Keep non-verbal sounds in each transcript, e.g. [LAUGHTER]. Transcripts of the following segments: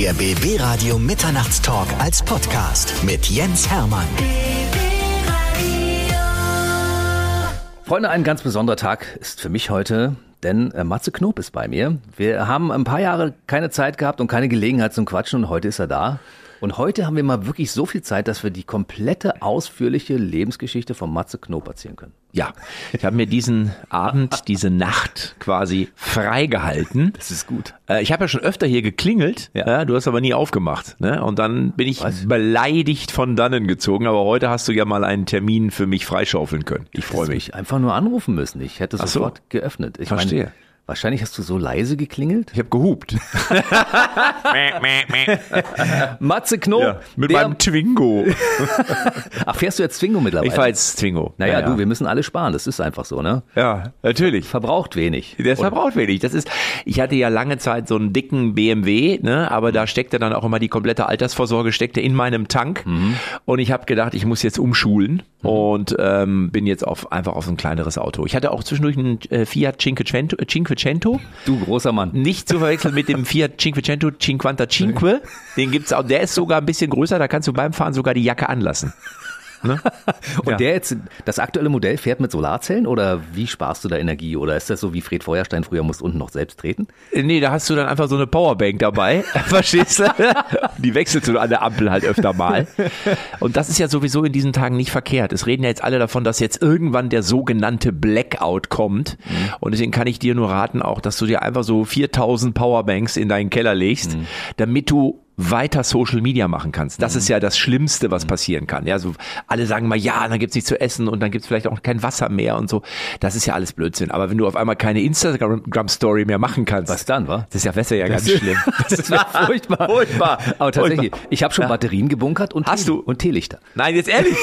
Der BB Radio Mitternachtstalk als Podcast mit Jens Hermann. Freunde, ein ganz besonderer Tag ist für mich heute, denn äh, Matze Knob ist bei mir. Wir haben ein paar Jahre keine Zeit gehabt und keine Gelegenheit zum Quatschen und heute ist er da. Und heute haben wir mal wirklich so viel Zeit, dass wir die komplette ausführliche Lebensgeschichte von Matze Knob erzählen können. Ja, ich habe mir diesen Abend, diese Nacht quasi freigehalten. Das ist gut. Äh, Ich habe ja schon öfter hier geklingelt, Ja. du hast aber nie aufgemacht. Ne? Und dann bin ich Was? beleidigt von dannen gezogen, aber heute hast du ja mal einen Termin für mich freischaufeln können. Ich freue mich. mich einfach nur anrufen müssen. Ich hätte Ach so. sofort geöffnet. Ich Verstehe. Meine, wahrscheinlich hast du so leise geklingelt. Ich habe gehupt. [LAUGHS] Matze Knob. mit der, meinem Twingo. [LAUGHS] ach, fährst du jetzt Zwingo mittlerweile? Ich fahre jetzt Twingo. Naja, ja, du, wir müssen alle sparen. Das ist einfach so, ne? Ja, natürlich. Verbraucht wenig. Der verbraucht wenig. Das ist, ich hatte ja lange Zeit so einen dicken BMW, ne, aber da steckte dann auch immer die komplette Altersvorsorge steckte in meinem Tank. Und ich habe gedacht, ich muss jetzt umschulen und ähm, bin jetzt auf einfach auf so ein kleineres Auto. Ich hatte auch zwischendurch einen äh, Fiat Cinquecento, äh, Cinquecento, Du, großer Mann. nicht zu verwechseln mit dem Fiat Cinquecento Cinquantacinque. Den gibt's auch. Der ist sogar ein bisschen größer. Da kannst du beim Fahren sogar die Jacke anlassen. Ne? [LAUGHS] Und Ja. der jetzt, das aktuelle Modell fährt mit Solarzellen oder wie sparst du da Energie? Oder ist das so wie Fred Feuerstein früher musst unten noch selbst treten? Äh, Nee, da hast du dann einfach so eine Powerbank dabei, [LAUGHS] verstehst du? [LAUGHS] Die wechselst du an der Ampel halt öfter mal. Und das ist ja sowieso in diesen Tagen nicht verkehrt. Es reden ja jetzt alle davon, dass jetzt irgendwann der sogenannte Blackout kommt. Und deswegen kann ich dir nur raten auch, dass du dir einfach so 4000 Powerbanks in deinen Keller legst, damit du weiter Social Media machen kannst. Das ist ja das Schlimmste, was passieren kann. Ja, so alle sagen mal, ja, dann gibt's nichts zu essen und dann gibt's vielleicht auch kein Wasser mehr und so. Das ist ja alles Blödsinn. Aber wenn du auf einmal keine Instagram-Story mehr machen kannst, Was dann, wa? das ist ja besser ja ganz schlimm. [LAUGHS] Das war furchtbar. Furchtbar. Aber tatsächlich, Furchtbar. ich habe schon Batterien gebunkert und Hast du? und Teelichter. Nein, jetzt ehrlich. [LAUGHS]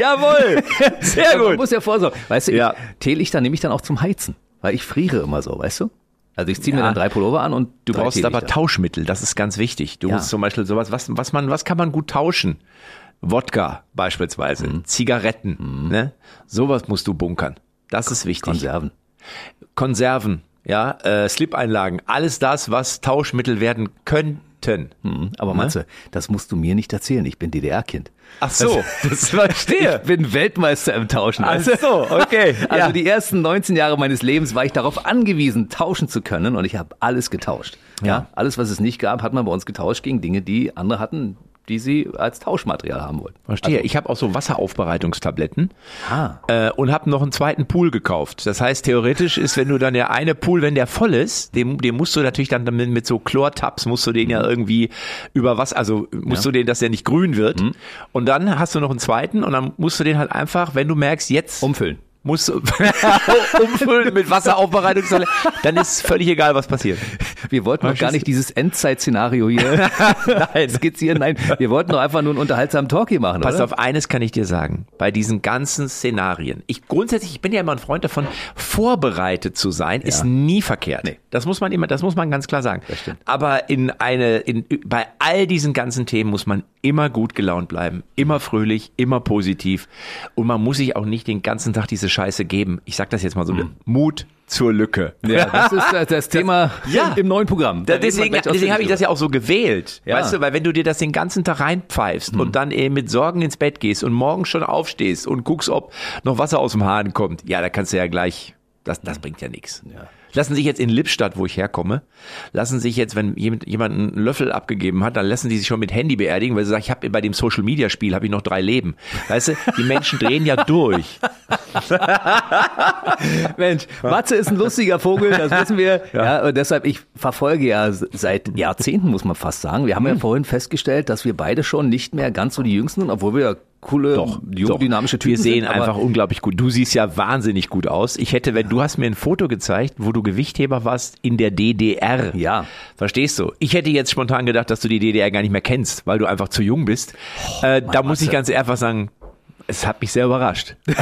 Jawohl. [LAUGHS] Sehr Man gut. muss ja vorsorgen. Weißt du, Ja. ich, Teelichter nehme ich dann auch zum Heizen, weil ich friere immer so, weißt du? Also ich ziehe mir Ja. dann drei Pullover an und Du brauchst aber. Tauschmittel, das ist ganz wichtig. Du Ja. musst zum Beispiel sowas, was, was man, was kann man gut tauschen? Wodka beispielsweise, Mhm. Zigaretten, ne? Sowas musst du bunkern. Das ist wichtig. Konserven. Konserven, ja, äh, Slip-Einlagen, alles das, was Tauschmittel werden könnten. Mhm. Aber Matze, das musst du mir nicht erzählen. Ich bin DDR-Kind. Ach so, [LAUGHS] das verstehe. Ich bin Weltmeister im Tauschen. Ach du? so, okay. [LAUGHS] Also ja. die ersten 19 Jahre meines Lebens war ich darauf angewiesen, tauschen zu können und ich habe alles getauscht. Ja. Ja. alles, was es nicht gab, hat man bei uns getauscht gegen Dinge, die andere hatten, die sie als Tauschmaterial haben wollten. Verstehe. ich habe auch so Wasseraufbereitungstabletten Ah. äh, und habe noch einen zweiten Pool gekauft. Das heißt, theoretisch ist, wenn du dann der eine Pool, wenn der voll ist, den, den musst du natürlich dann mit, mit so Chlortabs, musst du den ja irgendwie über was, also musst du den, dass der nicht grün wird. Und dann hast du noch einen zweiten und dann musst du den halt einfach, wenn du merkst, jetzt Umfüllen. Musst du [LAUGHS] [LAUGHS] umfüllen mit Wasseraufbereitungstabletten, dann ist völlig egal, was passiert. Wir wollten doch gar nicht dieses Endzeit-Szenario hier [LAUGHS] nein. skizzieren. Nein, wir wollten doch einfach nur einen unterhaltsamen Talk hier machen, Pass oder? auf, eines kann ich dir sagen. Bei diesen ganzen Szenarien. Ich grundsätzlich, ich bin ja immer ein Freund davon, vorbereitet zu sein, ist nie verkehrt. Nee. Das muss man immer, das muss man ganz klar sagen. Das stimmt. Aber in eine, in, bei all diesen ganzen Themen muss man immer gut gelaunt bleiben, immer fröhlich, immer positiv. Und man muss sich auch nicht den ganzen Tag diese Scheiße geben. Ich sag das jetzt mal so. Mut zur Lücke. Mhm. Ja, das ist das, [LAUGHS] das Thema Ja. im neuen Programm. Da deswegen deswegen habe ich das ja auch so gewählt. Ja. Weißt du, weil wenn du dir das den ganzen Tag reinpfeifst Mhm. und dann eben mit Sorgen ins Bett gehst und morgen schon aufstehst und guckst, ob noch Wasser aus dem Hahn kommt, ja, da kannst du ja gleich, das, das bringt ja nichts. Ja. Lassen sich jetzt in Lippstadt, wo ich herkomme, lassen sich jetzt, wenn jemand, jemand einen Löffel abgegeben hat, dann lassen die sich schon mit Handy beerdigen, weil sie sagen, ich habe bei dem Social Media Spiel habe ich noch drei Leben. Weißt du, die Menschen drehen ja durch. [LAUGHS] Mensch, Matze ist ein lustiger Vogel, das wissen wir. Ja. und deshalb, ich verfolge ja seit Jahrzehnten, muss man fast sagen. Wir haben Hm. ja vorhin festgestellt, dass wir beide schon nicht mehr ganz so die Jüngsten sind, obwohl wir coole, junge, dynamische Typen Wir sehen sind. einfach unglaublich gut. Du siehst ja wahnsinnig gut aus. Ich hätte, wenn du hast mir ein Foto gezeigt, wo du Gewichtheber warst in der DDR. Ja. Verstehst du? Ich hätte jetzt spontan gedacht, dass du die DDR gar nicht mehr kennst, weil du einfach zu jung bist. äh, da muss ich Matze. ganz einfach sagen, es hat mich sehr überrascht. [LAUGHS]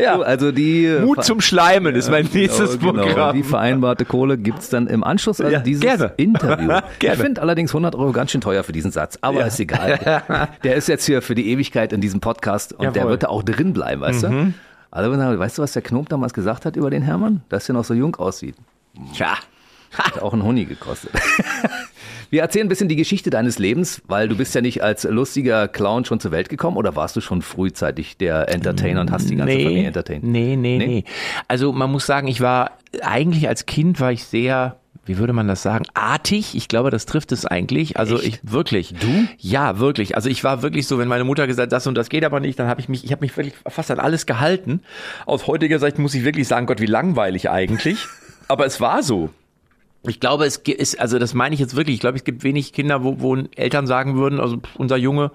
Ja, also die Mut zum Schleimen ist mein nächstes Genau, Programm. Die vereinbarte Kohle gibt's dann im Anschluss an Ja, dieses gerne. [LAUGHS] Interview. Gerne. Ich finde allerdings 100 Euro ganz schön teuer für diesen Satz, aber ist egal. [LAUGHS] Der ist jetzt hier für die Ewigkeit in diesem Podcast und der Jawohl. wird da auch drin bleiben, weißt du? Also, weißt du, was der Knob damals gesagt hat über den Hermann? Dass er noch so jung aussieht. Tja, Hat auch ein Honig gekostet. Wir erzählen ein bisschen die Geschichte deines Lebens, weil du bist ja nicht als lustiger Clown schon zur Welt gekommen oder warst du schon frühzeitig der Entertainer und hast die ganze nee, Familie entertained? Nee, nee, Nee? nee, Also man muss sagen, ich war eigentlich als Kind war ich sehr wie würde man das sagen? Artig. Ich glaube, das trifft es eigentlich. Also Echt? ich wirklich. Du? Ja, wirklich. Also ich war wirklich so, wenn meine Mutter gesagt, das und das geht aber nicht, dann habe ich mich, ich habe mich wirklich fast an alles gehalten. Aus heutiger Sicht muss ich wirklich sagen, Gott, wie langweilig eigentlich. [LAUGHS] aber es war so. Ich glaube, es ist, also das meine ich jetzt wirklich. Ich glaube, es gibt wenig Kinder, wo, wo Eltern sagen würden, also unser Junge,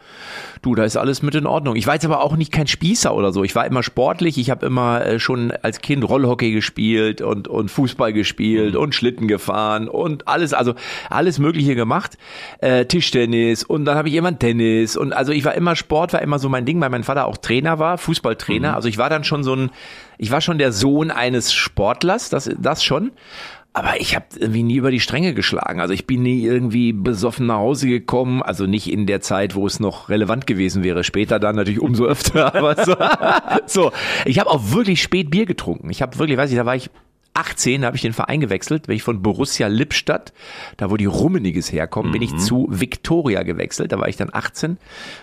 du, da ist alles mit in Ordnung. Ich war jetzt aber auch nicht kein Spießer oder so. Ich war immer sportlich. Ich habe immer äh, schon als Kind Rollhockey gespielt und, und Fußball gespielt und Schlitten gefahren und alles, also alles Mögliche gemacht. Äh, Tischtennis und dann habe ich irgendwann Tennis und also ich war immer Sport, war immer so mein Ding, weil mein Vater auch Trainer war, Fußballtrainer. Also ich war dann schon so ein, ich war schon der Sohn eines Sportlers, das, das schon. Aber ich habe irgendwie nie über die Stränge geschlagen. Also ich bin nie irgendwie besoffen nach Hause gekommen. Also nicht in der Zeit, wo es noch relevant gewesen wäre. Später dann natürlich umso öfter. [LAUGHS] Aber so, so. ich habe auch wirklich spät Bier getrunken. Ich habe wirklich, weiß ich, da war ich 18, da habe ich den Verein gewechselt. Bin ich von Borussia Lippstadt, da wo die Rummeniges herkommen, bin ich zu Victoria gewechselt. Da war ich dann 18,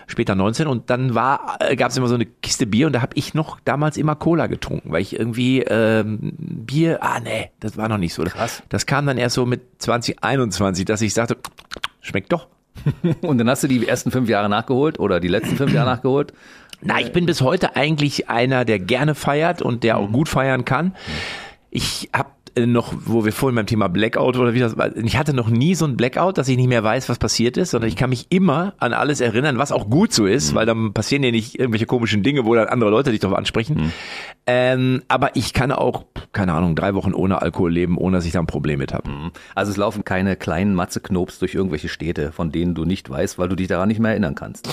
später 19 und dann war äh, gab es immer so eine Kiste Bier und da habe ich noch damals immer Cola getrunken, weil ich irgendwie ähm, Bier, ah nee, das war noch nicht so. Krass. Das kam dann erst so mit 2021, dass ich sagte, schmeckt doch. [LAUGHS] Und dann hast du die ersten fünf Jahre nachgeholt oder die letzten fünf Jahre [CLEARS THROAT] nachgeholt. Na, ich bin bis heute eigentlich einer, der gerne feiert und der auch gut feiern kann. Ich habe noch, wo wir vorhin beim Thema Blackout oder wie das war, ich hatte noch nie so ein Blackout, dass ich nicht mehr weiß, was passiert ist, sondern ich kann mich immer an alles erinnern, was auch gut so ist, weil dann passieren ja nicht irgendwelche komischen Dinge, wo dann andere Leute dich darauf ansprechen. Ähm, aber ich kann auch, keine Ahnung, drei Wochen ohne Alkohol leben, ohne dass ich da ein Problem mit habe. Also es laufen keine kleinen Matzeknobs durch irgendwelche Städte, von denen du nicht weißt, weil du dich daran nicht mehr erinnern kannst.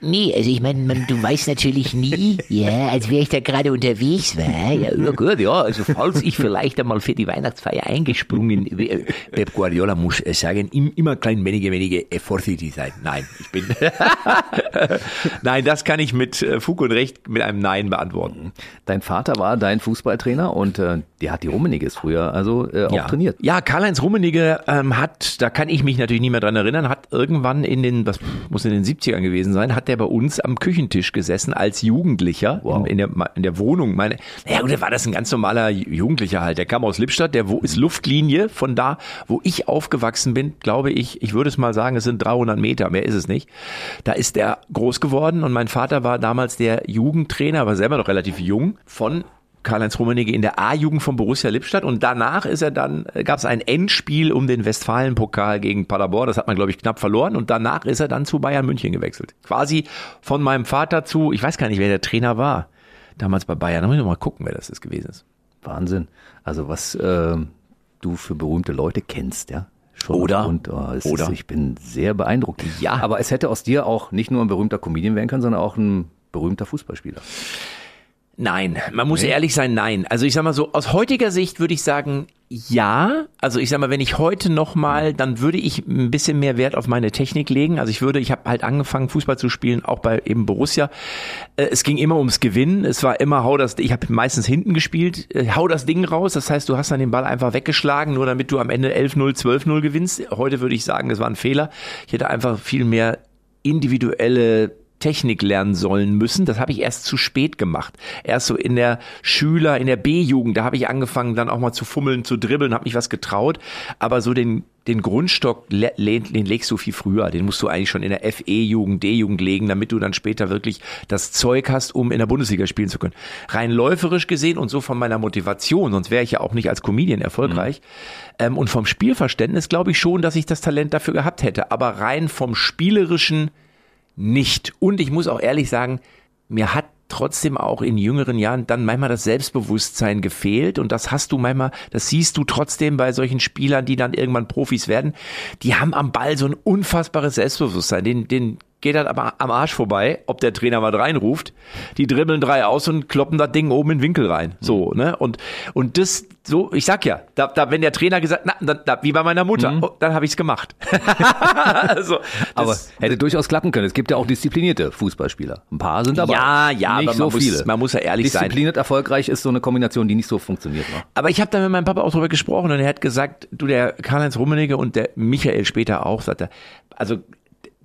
Nee, also ich meine, man- du weißt natürlich nie, [LAUGHS] ja, als wäre ich da gerade unterwegs war. Ja, Ja gut, ja, also falls ich vielleicht einmal für die Weihnachtsfeier eingesprungen, äh, Pep Guardiola muss äh, sagen, im- immer klein wenige, wenige äh, vorsichtig sein. Nein, ich bin, [LAUGHS] nein, das kann ich mit äh, Fug und Recht mit einem Nein beantworten. Dein Vater war dein Fußballtrainer und äh, der hat die Rummeniges früher also äh, auch ja. trainiert. Ja, Karl-Heinz Rummenigge ähm, hat, da kann ich mich natürlich nicht mehr dran erinnern, hat irgendwann in den, was muss in den 70ern gewesen sein, hat der bei uns am Küchentisch gesessen als Jugendlicher Wow. in, in, der, in der Wohnung. Meine, naja, gut, da war das ein ganz normaler Jugendlicher halt. Der kam aus Lippstadt, der wo ist Luftlinie von da, wo ich aufgewachsen bin, glaube ich, ich würde es mal sagen, es sind 300 Meter, mehr ist es nicht. Da ist der groß geworden und mein Vater war damals der Jugendtrainer, war selber noch relativ jung von Karl-Heinz Rummenigge in der A-Jugend von Borussia Lippstadt und danach ist er dann, gab es ein Endspiel um den Westfalen-Pokal gegen Paderborn, das hat man glaube ich knapp verloren und danach ist er dann zu Bayern München gewechselt. Quasi von meinem Vater zu, ich weiß gar nicht, wer der Trainer war, damals bei Bayern, da muss ich noch mal gucken, wer das ist gewesen ist. Wahnsinn. Also was äh, du für berühmte Leute kennst, ja. Schon Oder? Und oh, Oder? Ist, ich bin sehr beeindruckt. Ja. Aber es hätte aus dir auch nicht nur ein berühmter Comedian werden können, sondern auch ein berühmter Fußballspieler. Nein, man muss ehrlich sein, nein. Also ich sag mal so, aus heutiger Sicht würde ich sagen, ja. Also ich sag mal, wenn ich heute noch mal, dann würde ich ein bisschen mehr Wert auf meine Technik legen. Also ich würde, ich habe halt angefangen Fußball zu spielen, auch bei eben Borussia. Äh, Es ging immer ums Gewinnen. Es war immer hau das, ich habe meistens hinten gespielt, äh, hau das Ding raus. Das heißt, du hast dann den Ball einfach weggeschlagen, nur damit du am Ende 11-0, 12-0 gewinnst. Heute würde ich sagen, das war ein Fehler. Ich hätte einfach viel mehr individuelle Technik lernen sollen müssen. Das habe ich erst zu spät gemacht. Erst so in der Schüler, in der B-Jugend, da habe ich angefangen, dann auch mal zu fummeln, zu dribbeln, habe mich was getraut. Aber so den, den Grundstock, den legst du viel früher. Den musst du eigentlich schon in der FE-Jugend, D-Jugend legen, damit du dann später wirklich das Zeug hast, um in der Bundesliga spielen zu können. Rein läuferisch gesehen und so von meiner Motivation, sonst wäre ich ja auch nicht als Comedian erfolgreich. Ähm, und vom Spielverständnis glaube ich schon, dass ich das Talent dafür gehabt hätte. Aber rein vom spielerischen nicht. Und ich muss auch ehrlich sagen, mir hat trotzdem auch in jüngeren Jahren dann manchmal das Selbstbewusstsein gefehlt. Und das hast du manchmal, das siehst du trotzdem bei solchen Spielern, die dann irgendwann Profis werden, die haben am Ball so ein unfassbares Selbstbewusstsein, den, den geht das aber am Arsch vorbei, ob der Trainer was reinruft. Die dribbeln drei aus und kloppen das Ding oben in den Winkel rein. So, ne? Und, und das, so, ich sag ja, da, da, wenn der Trainer gesagt, na, da, da, wie bei meiner Mutter, oh, dann habe ich's gemacht. [LAUGHS] also, Aber hätte durchaus klappen können. Es gibt ja auch disziplinierte Fußballspieler. Ein paar sind dabei. Ja, ja, nicht aber so man muss- viele. man muss ja ehrlich sein. Diszipliniert erfolgreich ist so eine Kombination, die nicht so funktioniert. Ne? Aber ich habe da mit meinem Papa auch drüber gesprochen und er hat gesagt, du, der Karl-Heinz Rummenigge und der Michael später auch, sagt er, also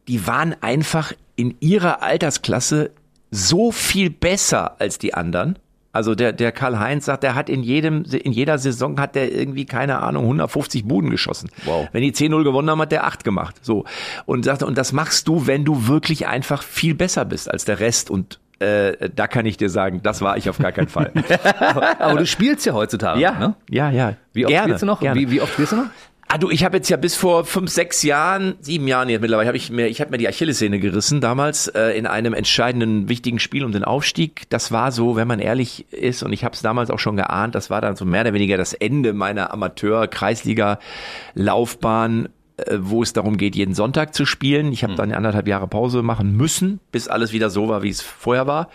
die waren einfach in ihrer Altersklasse so viel besser als die anderen. Also der, der Karl-Heinz sagt, der hat in jedem, in jeder Saison hat der irgendwie, keine Ahnung, 150 Buden geschossen. Wow. Wenn die 10-0 gewonnen haben, hat der 8 gemacht. So. Und sagt, und das machst du, wenn du wirklich einfach viel besser bist als der Rest. Und äh, da kann ich dir sagen, das war ich auf gar keinen Fall. [LAUGHS] Aber du spielst ja heutzutage. ja, Ne? ja, ja. Wie oft Gerne, spielst du noch? Wie, wie oft spielst du noch? Ah, du, ich habe jetzt ja bis vor fünf, sechs Jahren, sieben Jahren jetzt mittlerweile, habe ich mir, ich habe mir die Achillessehne gerissen damals äh, in einem entscheidenden, wichtigen Spiel um den Aufstieg. Das war so, wenn man ehrlich ist, und ich habe es damals auch schon geahnt, das war dann so mehr oder weniger das Ende meiner Amateur-Kreisliga-Laufbahn äh, wo es darum geht, jeden Sonntag zu spielen. Ich habe dann anderthalb Jahre Pause machen müssen, bis alles wieder so war, wie es vorher war.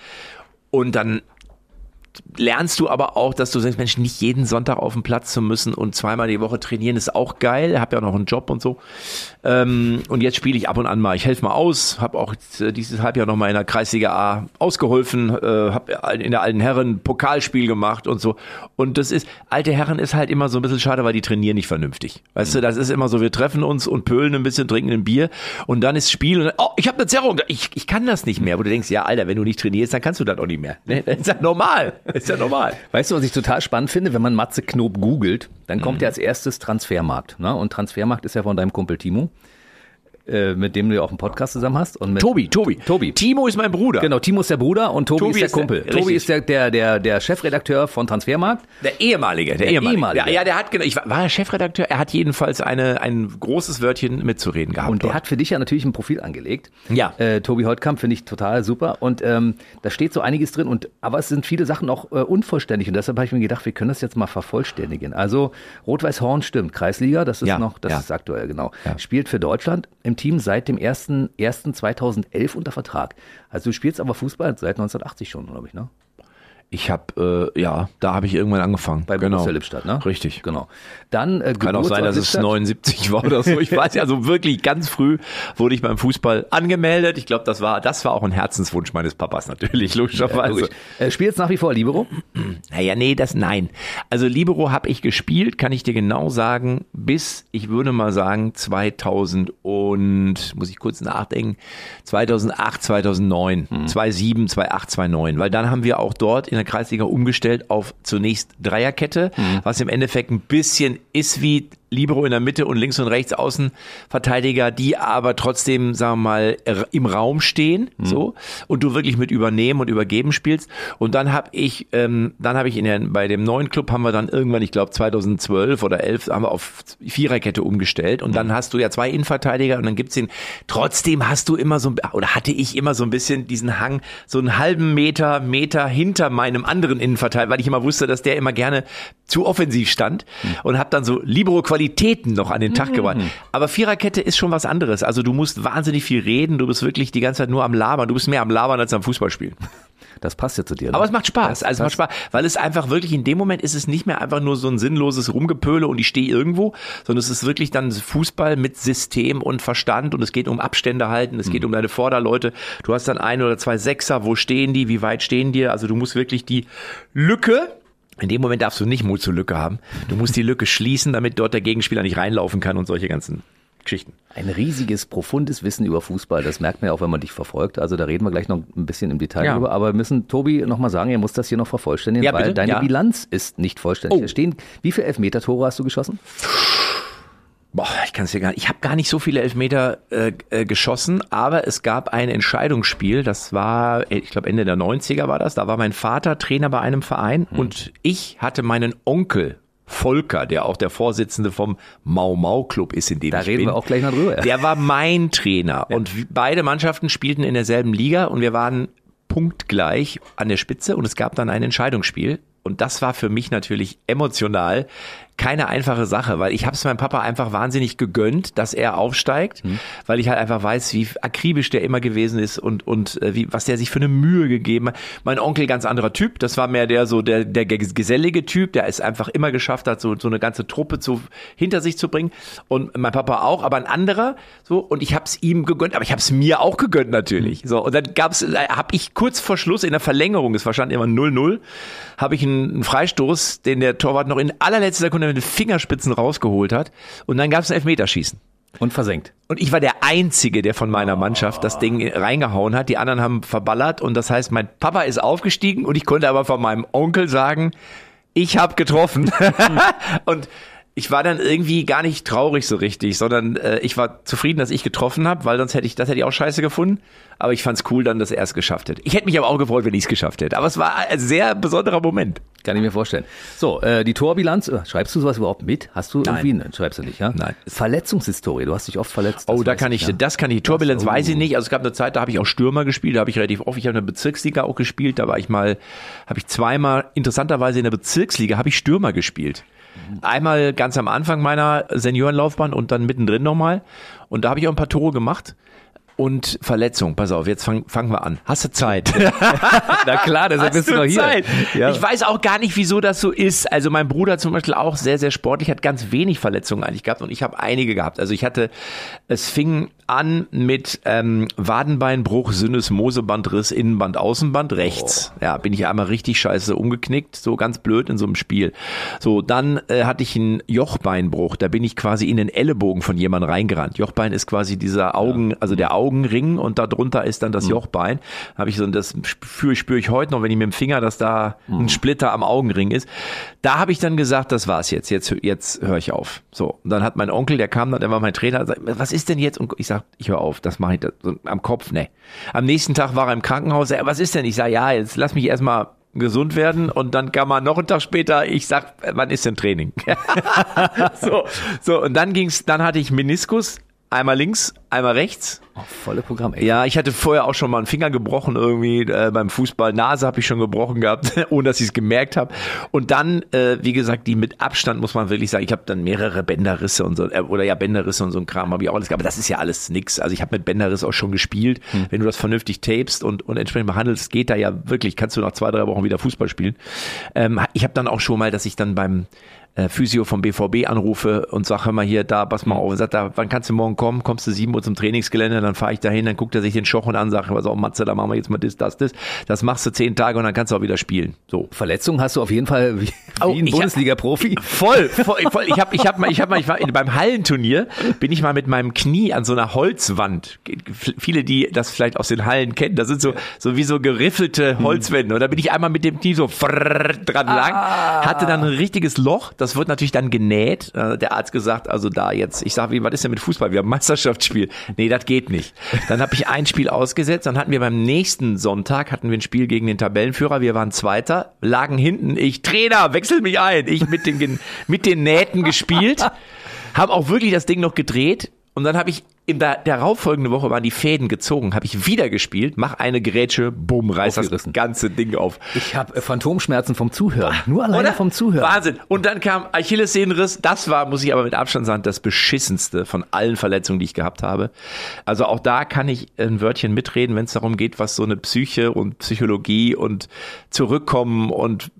Und dann lernst du aber auch, dass du sagst, Mensch, nicht jeden Sonntag auf den Platz zu müssen und zweimal die Woche trainieren ist auch geil. Hab ja noch einen Job und so. Ähm, und jetzt spiele ich ab und an mal. Ich helfe mal aus. Habe auch äh, dieses Halbjahr noch mal in der Kreisliga A ausgeholfen. Äh, habe in der alten Herren Pokalspiel gemacht und so. Und das ist alte Herren ist halt immer so ein bisschen schade, weil die trainieren nicht vernünftig. Weißt du, das ist immer so. Wir treffen uns und pölen ein bisschen, trinken ein Bier und dann ist Spiel und dann, oh, ich habe eine Zerrung. Ich, ich kann das nicht mehr. Wo du denkst, ja, Alter, wenn du nicht trainierst, dann kannst du das auch nicht mehr. Ne? Das ist ja normal. [LAUGHS] Ist ja normal. Weißt du, was ich total spannend finde? Wenn man Matze Knob googelt, dann Mhm. kommt ja als erstes Transfermarkt. Ne? Und Transfermarkt ist ja von deinem Kumpel Timo, äh, mit dem du ja auch einen Podcast zusammen hast. Und mit Tobi, Tobi. Tobi. Timo ist mein Bruder. Genau, Timo ist der Bruder und Tobi, Tobi ist der ist der- Kumpel. richtig. Tobi ist der, der, der, der Chefredakteur von Transfermarkt. Der ehemalige, der, Der ehemalige. ehemalige. Ja, ja, der hat genau, ich war, war er Chefredakteur, er hat jedenfalls eine, ein großes Wörtchen mitzureden gehabt. Und der dort. hat für dich ja natürlich ein Profil angelegt. Ja. Äh, Tobi Holtkamp finde ich total super. Und ähm, da steht so einiges drin. Und aber es sind viele Sachen auch äh, unvollständig. Und deshalb habe ich mir gedacht, wir können das jetzt mal vervollständigen. Also Rot-Weiß Horn stimmt, Kreisliga, das ist Ja, noch, das ja. ist aktuell, genau. Ja. Spielt für Deutschland im Team seit dem 1.1.2011 unter Vertrag. Also du spielst aber Fußball seit 1980 schon, glaube ich, ne? Ich habe, äh, ja, da habe ich irgendwann angefangen. Bei genau. Borussia Lippstadt, ne? Richtig. Genau. Dann äh, Kann auch sein, dass es Geburtsort 79 war oder so. Ich [LAUGHS] weiß ja, also wirklich ganz früh wurde ich beim Fußball angemeldet. Ich glaube, das war, das war auch ein Herzenswunsch meines Papas natürlich, logischerweise. Lippstadt. Äh, spielst nach wie vor Libero? Naja, nee, das nein. Also Libero habe ich gespielt, kann ich dir genau sagen, bis, ich würde mal sagen, 2000 und, muss ich kurz nachdenken, 2008, 2009, 2007, 2008, 2009. Weil dann haben wir auch dort in der Kreisliga umgestellt auf zunächst Dreierkette, was im Endeffekt ein bisschen ist wie Libero in der Mitte und links und rechts Außenverteidiger, die aber trotzdem, sagen wir mal, im Raum stehen, so und du wirklich mit übernehmen und übergeben spielst. Und dann habe ich, ähm, dann habe ich in der, bei dem neuen Club haben wir dann irgendwann, ich glaube 2012 oder 11, haben wir auf Viererkette umgestellt und dann hast du ja zwei Innenverteidiger und dann gibt's den. Trotzdem hast du immer so ein- oder hatte ich immer so ein bisschen diesen Hang, so einen halben Meter Meter hinter meinem anderen Innenverteidiger, weil ich immer wusste, dass der immer gerne zu offensiv stand und habe dann so Libero-Qualitäten noch an den Tag gebracht. Aber Viererkette ist schon was anderes. Also du musst wahnsinnig viel reden, du bist wirklich die ganze Zeit nur am Labern. Du bist mehr am Labern als am Fußballspielen. Das passt ja zu dir. Ne? Aber es macht Spaß. Das Also es macht Spaß, weil es einfach wirklich in dem Moment ist es nicht mehr einfach nur so ein sinnloses Rumgepöle und ich stehe irgendwo, sondern es ist wirklich dann Fußball mit System und Verstand und es geht um Abstände halten, es geht um deine Vorderleute. Du hast dann ein oder zwei Sechser, wo stehen die, wie weit stehen die? Also du musst wirklich die Lücke in dem Moment darfst du nicht Mut zur Lücke haben. Du musst die Lücke schließen, damit dort der Gegenspieler nicht reinlaufen kann und solche ganzen Geschichten. Ein riesiges, profundes Wissen über Fußball. Das merkt man ja auch, wenn man dich verfolgt. Also da reden wir gleich noch ein bisschen im Detail Ja. drüber. Aber wir müssen Tobi nochmal sagen, er muss das hier noch vervollständigen, Ja, weil bitte? deine Ja. Bilanz ist nicht vollständig. Oh. Da stehen, wie viele Elfmeter-Tore hast du geschossen? Boah, ich kann es dir gar nicht. Ich habe gar nicht so viele Elfmeter äh, äh, geschossen, aber es gab ein Entscheidungsspiel, das war, äh, ich glaube Ende der 90er war das, da war mein Vater Trainer bei einem Verein und ich hatte meinen Onkel Volker, der auch der Vorsitzende vom Mau Mau Club ist, in dem Da ich reden bin. wir auch gleich noch drüber. Der war mein Trainer und wir- beide Mannschaften spielten in derselben Liga und wir waren punktgleich an der Spitze und es gab dann ein Entscheidungsspiel und das war für mich natürlich emotional keine einfache Sache, weil ich habe es meinem Papa einfach wahnsinnig gegönnt, dass er aufsteigt, Mhm. weil ich halt einfach weiß, wie akribisch der immer gewesen ist und und äh, wie was der sich für eine Mühe gegeben hat. Mein Onkel ganz anderer Typ, das war mehr der so der der gesellige Typ, der es einfach immer geschafft hat, so so eine ganze Truppe zu hinter sich zu bringen und mein Papa auch, aber ein anderer so und ich habe es ihm gegönnt, aber ich habe es mir auch gegönnt natürlich. So und dann gab's habe ich kurz vor Schluss in der Verlängerung, es war stand immer 0-0, habe ich einen, einen Freistoß, den der Torwart noch in allerletzter Sekunde mit den Fingerspitzen rausgeholt hat und dann gab's ein Elfmeterschießen. Und versenkt. Und ich war der Einzige, der von meiner Mannschaft das Ding reingehauen hat. Die anderen haben verballert. Und das heißt, mein Papa ist aufgestiegen und ich konnte aber von meinem Onkel sagen, ich habe getroffen. [LAUGHS] und ich war dann irgendwie gar nicht traurig so richtig, sondern äh, ich war zufrieden, dass ich getroffen habe, weil sonst hätte ich, das hätte ich auch scheiße gefunden. Aber ich fand's cool dann, dass er es geschafft hätte. Ich hätte mich aber auch gefreut, wenn ich es geschafft hätte. Aber es war ein sehr besonderer Moment. Kann ich mir vorstellen. So, äh, die Torbilanz, äh, schreibst du sowas überhaupt mit? Hast du Nein. irgendwie, ne, schreibst du nicht, ja? Nein. Verletzungshistorie, du hast dich oft verletzt. Oh, das da kann ich, ja. das kann ich, Turbulenz Das- oh. weiß ich nicht. Also es gab eine Zeit, da habe ich auch Stürmer gespielt, da habe ich relativ oft, ich habe eine Bezirksliga auch gespielt, da war ich mal, habe ich zweimal, interessanterweise in der Bezirksliga, habe ich Stürmer gespielt. Einmal ganz am Anfang meiner Seniorenlaufbahn und dann mittendrin nochmal. Und da habe ich auch ein paar Tore gemacht. Und Verletzung, pass auf, jetzt fang, fangen wir an. Hast du Zeit? [LAUGHS] Na klar, deshalb bist du noch hier. Zeit. Ja. Ich weiß auch gar nicht, wieso das so ist. Also mein Bruder zum Beispiel auch sehr, sehr sportlich, hat ganz wenig Verletzungen eigentlich gehabt und ich habe einige gehabt. Also ich hatte, es fing an mit ähm, Wadenbeinbruch, Sinnesmosebandriss, Innenband, Außenband, rechts. Ja, bin ich einmal richtig scheiße umgeknickt, so ganz blöd in so einem Spiel. So, dann äh, hatte ich einen Jochbeinbruch, da bin ich quasi in den Ellenbogen von jemandem reingerannt. Jochbein ist quasi dieser Augen, also der Augenring und darunter ist dann das Jochbein. Habe ich so, das spüre spür ich heute noch, wenn ich mit dem Finger, dass da ein Splitter am Augenring ist. Da habe ich dann gesagt, das war's jetzt, jetzt, jetzt höre ich auf. So, und dann hat mein Onkel, der kam dann, der war mein Trainer, sagt, was ist denn jetzt? Und ich sag, ich höre auf, das mache ich da, so, am Kopf, ne. Am nächsten Tag war er im Krankenhaus, er, was ist denn? Ich sag, ja, jetzt lass mich erstmal gesund werden und dann kam man noch einen Tag später, ich sag, wann ist denn Training? [LAUGHS] so, so, und dann ging's, dann hatte ich Meniskus, einmal links, einmal rechts. Oh, volle Programm, ey. Ja, ich hatte vorher auch schon mal einen Finger gebrochen irgendwie äh, beim Fußball. Nase habe ich schon gebrochen gehabt, [LAUGHS] ohne dass ich es gemerkt habe. Und dann, äh, wie gesagt, die mit Abstand muss man wirklich sagen, ich habe dann mehrere Bänderrisse und so, äh, oder ja Bänderrisse und so ein Kram habe ich auch alles gehabt. Aber das ist ja alles nix. Also ich habe mit Bänderriss auch schon gespielt. Wenn du das vernünftig tapest und, und entsprechend behandelst, geht da ja wirklich, kannst du nach zwei, drei Wochen wieder Fußball spielen. Ähm, ich habe dann auch schon mal, dass ich dann beim äh, Physio vom BVB anrufe und sag, hör mal hier, da, pass mal auf. Und sagt, da, wann kannst du morgen kommen? Kommst du sieben Uhr zum Trainingsgelände? Dann fahre ich dahin, dann guckt er sich den Schochen an, sagt, was auch, Matze, da machen wir jetzt mal das, das, das. Das machst du zehn Tage und dann kannst du auch wieder spielen. So. Verletzung hast du auf jeden Fall wie, Oh, wie ein ich hab- Bundesliga-Profi. [LAUGHS] Voll, voll, voll. Ich habe, ich habe mal, ich habe mal, ich war in, beim Hallenturnier, bin ich mal mit meinem Knie an so einer Holzwand. Viele, die das vielleicht aus den Hallen kennen, das sind so, so wie so geriffelte Holzwände. Und da bin ich einmal mit dem Knie so frrrr dran lang, hatte dann ein richtiges Loch. Das wird natürlich dann genäht. Äh, Der Arzt gesagt, also da jetzt, ich sag, wie, was ist denn mit Fußball? Wir haben Meisterschaftsspiel. Nee, das geht nicht. Dann habe ich ein Spiel ausgesetzt, dann hatten wir beim nächsten Sonntag hatten wir ein Spiel gegen den Tabellenführer. Wir waren Zweiter, lagen hinten. Ich, Trainer, wechsel mich ein. Ich mit den, mit den Nähten gespielt, habe auch wirklich das Ding noch gedreht. Und dann habe ich in der darauffolgende Woche waren die Fäden gezogen, habe ich wieder gespielt, mach eine Grätsche, bumm, reiß das ganze Ding auf. Ich habe äh, Phantomschmerzen vom Zuhören. Nur alleine Oder? vom Zuhören. Wahnsinn. Und dann kam Achillessehnenriss. Das war, muss ich aber mit Abstand sagen, das beschissenste von allen Verletzungen, die ich gehabt habe. Also auch da kann ich ein Wörtchen mitreden, wenn es darum geht, was so eine Psyche und Psychologie und Zurückkommen und